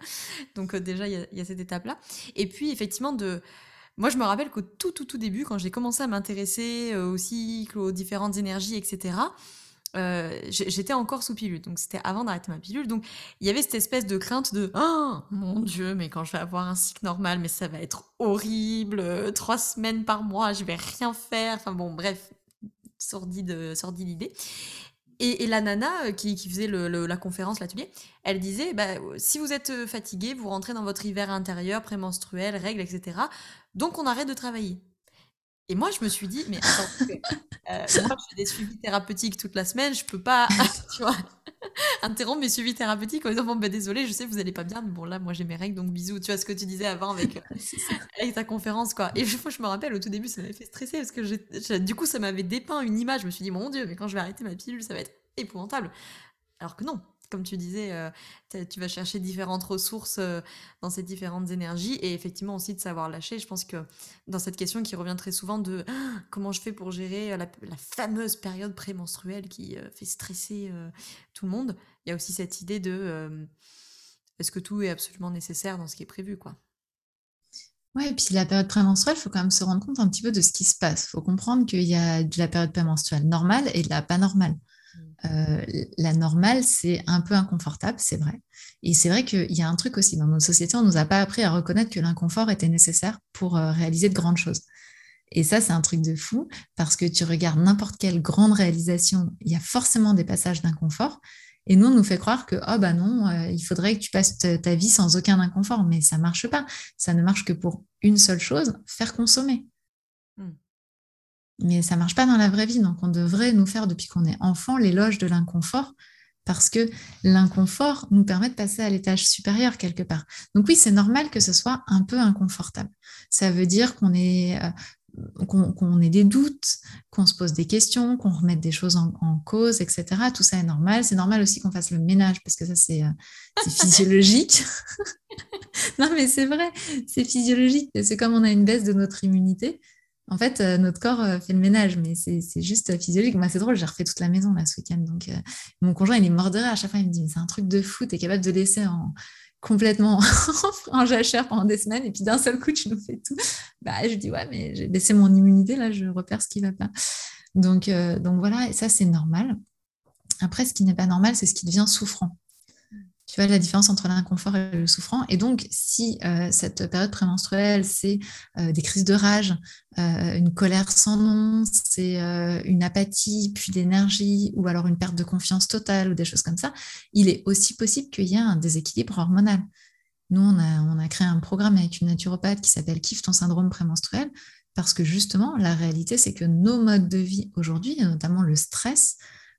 Donc, déjà, il y, a cette étape-là. Et puis, effectivement, de moi, je me rappelle qu'au tout, tout, tout début, quand j'ai commencé à m'intéresser euh, au cycle, aux différentes énergies, etc., euh, j'étais encore sous pilule, donc c'était avant d'arrêter ma pilule. Donc il y avait cette espèce de crainte de oh mon dieu, mais quand je vais avoir un cycle normal, mais ça va être horrible, euh, trois semaines par mois, je vais rien faire. Enfin bon, bref, sordide, sordide idée. Et, la nana qui, faisait la conférence, l'atelier, elle disait bah, si vous êtes fatigué, vous rentrez dans votre hiver intérieur, prémenstruel, règles, etc. Donc on arrête de travailler. Et moi, je me suis dit, mais attends, euh, moi, je fais des suivis thérapeutiques toute la semaine, je peux pas, tu vois, interrompre mes suivis thérapeutiques en disant, bon, ben désolé, je sais, vous allez pas bien, mais bon, là, moi, j'ai mes règles, donc bisous. Tu vois ce que tu disais avant avec, avec ta conférence, quoi. Et je, je me rappelle, au tout début, ça m'avait fait stresser parce que du coup, ça m'avait dépeint une image. Je me suis dit, mon Dieu, mais quand je vais arrêter ma pilule, ça va être épouvantable. Alors que non, comme tu disais, euh, tu vas chercher différentes ressources euh, dans ces différentes énergies et effectivement aussi de savoir lâcher. Je pense que dans cette question qui revient très souvent de «Ah, comment je fais pour gérer la, fameuse période prémenstruelle qui euh, fait stresser tout le monde, il y a aussi cette idée de est-ce que tout est absolument nécessaire dans ce qui est prévu, quoi? Ouais, et puis la période prémenstruelle, il faut quand même se rendre compte un petit peu de ce qui se passe. Il faut comprendre qu'il y a de la période prémenstruelle normale et de la pas normale. Euh, la normale, c'est un peu inconfortable, c'est vrai. Et c'est vrai qu'il y a un truc aussi dans notre société, on ne nous a pas appris à reconnaître que l'inconfort était nécessaire pour euh, réaliser de grandes choses. Et ça, c'est un truc de fou parce que tu regardes n'importe quelle grande réalisation, il y a forcément des passages d'inconfort. Et nous, on nous fait croire que, oh bah non, euh, il faudrait que tu passes ta vie sans aucun inconfort. Mais ça marche pas. Ça ne marche que pour une seule chose, faire consommer. Mais ça marche pas dans la vraie vie. Donc, on devrait nous faire, depuis qu'on est enfant, l'éloge de l'inconfort parce que l'inconfort nous permet de passer à l'étage supérieur quelque part. Donc oui, c'est normal que ce soit un peu inconfortable. Ça veut dire qu'on est euh, qu'on ait des doutes, qu'on se pose des questions, qu'on remette des choses en, cause, etc. Tout ça est normal. C'est normal aussi qu'on fasse le ménage parce que ça, c'est euh, physiologique. non, mais c'est vrai, c'est physiologique. C'est comme on a une baisse de notre immunité. En fait, euh, notre corps euh, fait le ménage, mais c'est juste physiologique. Moi, c'est drôle, j'ai refait toute la maison là ce week-end. Donc, euh, mon conjoint, il est mort de rire à chaque fois. Il me dit, c'est un truc de fou, tu es capable de laisser en, complètement en jachère pendant des semaines et puis d'un seul coup, tu nous fais tout. Bah, je dis, ouais, mais j'ai baissé mon immunité, là, je repère ce qui va pas. Donc, donc voilà, et ça, c'est normal. Après, ce qui n'est pas normal, c'est ce qui devient souffrant. Tu vois la différence entre l'inconfort et le souffrant. Et donc, si euh, cette période prémenstruelle, c'est euh, des crises de rage, euh, une colère sans nom, c'est une apathie, puis d'énergie, ou alors une perte de confiance totale, ou des choses comme ça, il est aussi possible qu'il y ait un déséquilibre hormonal. Nous, on a, créé un programme avec une naturopathe qui s'appelle Kiffe ton syndrome prémenstruel, parce que justement, la réalité, c'est que nos modes de vie aujourd'hui, notamment le stress,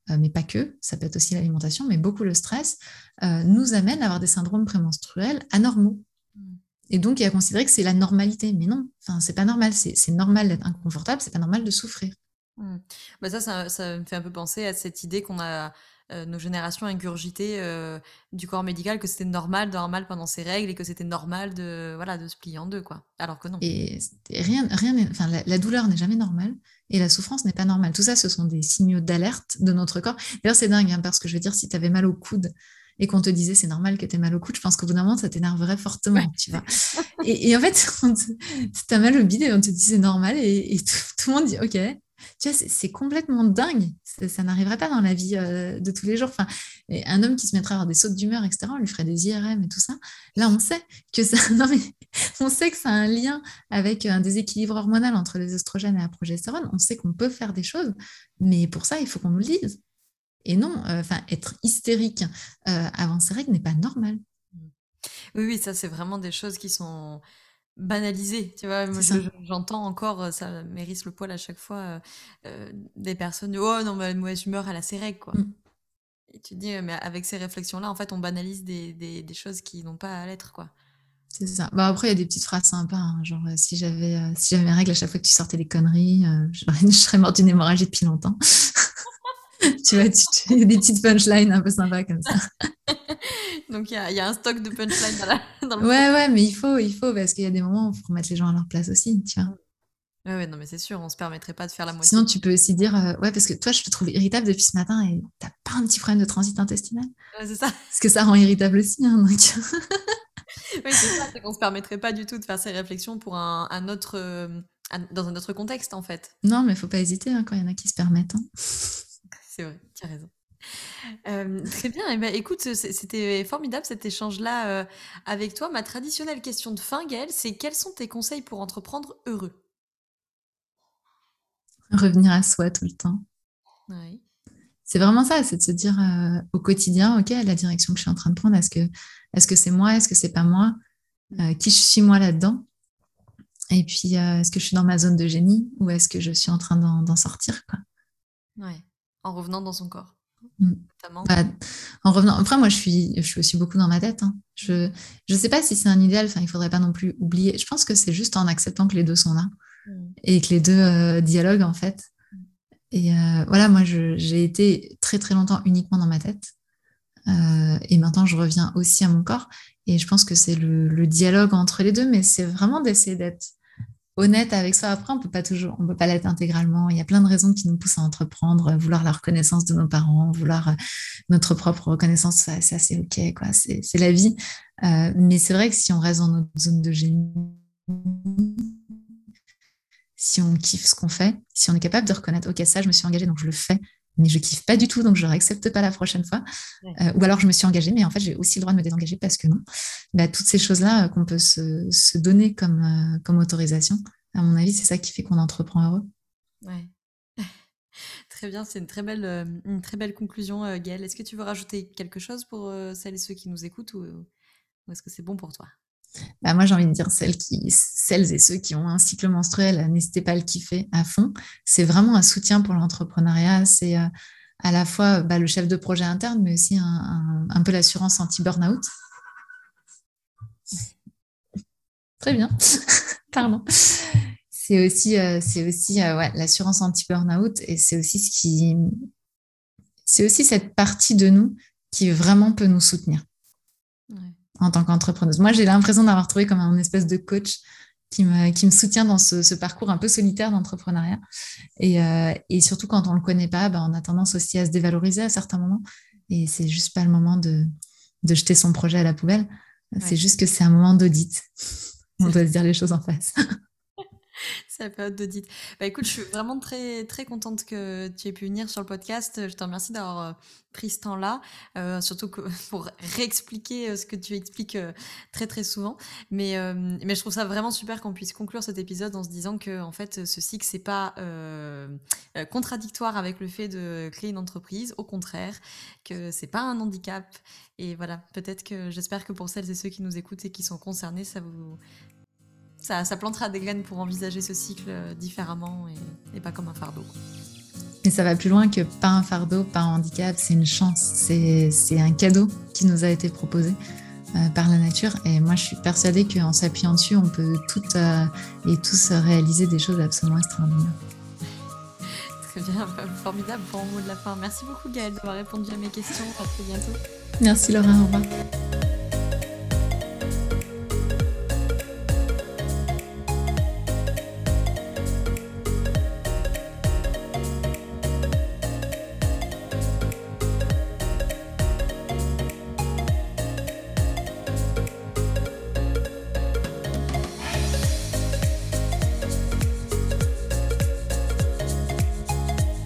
mais pas que, ça peut être aussi l'alimentation, mais beaucoup le stress, euh, nous amène à avoir des syndromes prémenstruels anormaux. Mm. Et donc, il a considéré que c'est la normalité. Mais non, enfin, c'est pas normal. C'est normal d'être inconfortable, c'est pas normal de souffrir. Mm. Bah ça, ça, ça, me fait un peu penser à cette idée qu'on a euh, nos générations ingurgité euh, du corps médical que c'était normal normal pendant ces règles et que c'était normal de voilà de se plier en deux quoi. Alors que non. Et, rien rien enfin la, douleur n'est jamais normale et la souffrance n'est pas normale. Tout ça ce sont des signaux d'alerte de notre corps. D'ailleurs c'est dingue hein, parce que je veux dire si tu avais mal au coude et qu'on te disait c'est normal que tu aies mal au coude, je pense qu'au bout d'un moment, ça t'énerverait fortement, tu vois. Et, en fait, tu as mal au bide et on te dit c'est normal et, tout, tout, le monde dit ok, tu vois, c'est complètement dingue. Ça n'arriverait pas dans la vie euh, de tous les jours. Enfin, un homme qui se mettrait à avoir des sautes d'humeur, etc., on lui ferait des IRM et tout ça. Là, on sait que ça, non mais, on sait que ça a un lien avec un déséquilibre hormonal entre les oestrogènes et la progestérone. On sait qu'on peut faire des choses, mais pour ça, il faut qu'on nous le dise. Et non, euh, enfin, être hystérique euh, avant ses règles n'est pas normal. Oui, oui, ça, c'est vraiment des choses qui sont banalisé, tu vois. j'entends encore, euh, ça mérite le poil à chaque fois, euh, euh, des personnes, oh non, mais moi je meurs, elle a ses règles, quoi. Mm. Et tu te dis, mais avec ces réflexions-là, en fait, on banalise des, des, des choses qui n'ont pas à l'être, quoi. C'est ça. Bah après, il y a des petites phrases sympas, hein, genre si j'avais si j'avais mes règles à chaque fois que tu sortais des conneries, je, serais morte d'une hémorragie depuis longtemps. tu vois, tu, tu, des petites punchlines un peu sympas comme ça. Donc, il y, y, a un stock de punchlines dans, la, dans le Ouais, ouais, mais il faut, il faut, parce qu'il y a des moments où il faut mettre les gens à leur place aussi, tu vois. Ouais, ouais, non, mais c'est sûr, on se permettrait pas de faire la moitié. Sinon, tu peux aussi dire, euh, ouais, parce que toi, je te trouve irritable depuis ce matin et t'as pas un petit problème de transit intestinal. Ouais, c'est ça. Parce que ça rend irritable aussi, hein, donc. oui, c'est ça, c'est qu'on se permettrait pas du tout de faire ces réflexions pour un, un autre, euh, un, dans un autre contexte, en fait. Non, mais faut pas hésiter hein, quand il y en a qui se permettent. Hein. C'est vrai, tu as raison. Euh, très bien, et eh ben, écoute, c'était formidable cet échange-là euh, avec toi. Ma traditionnelle question de fin, Gaëlle, c'est quels sont tes conseils pour entreprendre heureux? Revenir à soi tout le temps. Oui. C'est vraiment ça, c'est de se dire euh, au quotidien, ok, la direction que je suis en train de prendre, est-ce que est-ce que c'est moi, est-ce que c'est pas moi, euh, qui je suis moi là-dedans, et puis euh, est-ce que je suis dans ma zone de génie ou est-ce que je suis en train d'en sortir, quoi? Ouais, en revenant dans son corps. Mm. Bah, en revenant, après moi je suis, je suis aussi beaucoup dans ma tête. Hein. Je ne sais pas si c'est un idéal. Enfin, il faudrait pas non plus oublier. Je pense que c'est juste en acceptant que les deux sont là mm. et que les deux euh, dialoguent en fait. Mm. Et euh, voilà, moi j'ai été très très longtemps uniquement dans ma tête. Euh, et maintenant je reviens aussi à mon corps. Et je pense que c'est le, le, dialogue entre les deux, mais c'est vraiment d'essayer d'être honnête avec soi. Après, on peut pas toujours, on peut pas l'être intégralement. Il y a plein de raisons qui nous poussent à entreprendre, vouloir la reconnaissance de nos parents, vouloir euh, notre propre reconnaissance. Ça, c'est ok, quoi. C'est la vie. Euh, mais c'est vrai que si on reste dans notre zone de génie, si on kiffe ce qu'on fait, si on est capable de reconnaître, ok, ça, je me suis engagée, donc je le fais, mais je kiffe pas du tout, donc je ne réaccepte pas la prochaine fois. Euh, ou alors je me suis engagée, mais en fait j'ai aussi le droit de me désengager parce que non. Bah, toutes ces choses-là euh, qu'on peut se, se, donner comme, euh, comme autorisation, à mon avis, c'est ça qui fait qu'on entreprend heureux. Ouais. très bien, c'est une très belle, une très belle conclusion, Gaëlle. Est-ce que tu veux rajouter quelque chose pour celles et ceux qui nous écoutent ou, ou est-ce que c'est bon pour toi? Bah, moi, j'ai envie de dire celles, et ceux qui ont un cycle menstruel, n'hésitez pas à le kiffer à fond. C'est vraiment un soutien pour l'entrepreneuriat. C'est euh, à la fois bah, le chef de projet interne, mais aussi un, peu l'assurance anti-burnout. Très bien. Pardon. C'est aussi, euh, aussi euh, ouais, l'assurance anti-burnout et c'est aussi ce qui. C'est aussi cette partie de nous qui vraiment peut nous soutenir. En tant qu'entrepreneuse. Moi, j'ai l'impression d'avoir trouvé comme un espèce de coach qui me, qui me soutient dans ce, parcours un peu solitaire d'entrepreneuriat. Et, euh, et, surtout, quand on ne le connaît pas, bah, on a tendance aussi à se dévaloriser à certains moments. Et c'est juste pas le moment de, de jeter son projet à la poubelle. C'est juste que c'est un moment d'audit. On doit se dire les choses en face. C'est la période d'audit. Bah écoute, je suis vraiment très très contente que tu aies pu venir sur le podcast. Je te remercie d'avoir euh, pris ce temps-là, euh, surtout pour réexpliquer euh, ce que tu expliques très très souvent. Mais mais je trouve ça vraiment super qu'on puisse conclure cet épisode en se disant que en fait ce cycle c'est pas contradictoire avec le fait de créer une entreprise. Au contraire, que c'est pas un handicap. Et voilà, peut-être que j'espère que pour celles et ceux qui nous écoutent et qui sont concernés, ça vous ça, plantera des graines pour envisager ce cycle euh, différemment et, pas comme un fardeau. Mais ça va plus loin que pas un fardeau, pas un handicap, c'est une chance, c'est un cadeau qui nous a été proposé euh, par la nature. Et moi, je suis persuadée qu'en s'appuyant dessus, on peut toutes euh, et tous réaliser des choses absolument extraordinaires. Très bien, formidable pour un mot de la fin. Merci beaucoup Gaëlle d'avoir répondu à mes questions. À très bientôt. Merci Laura, au revoir.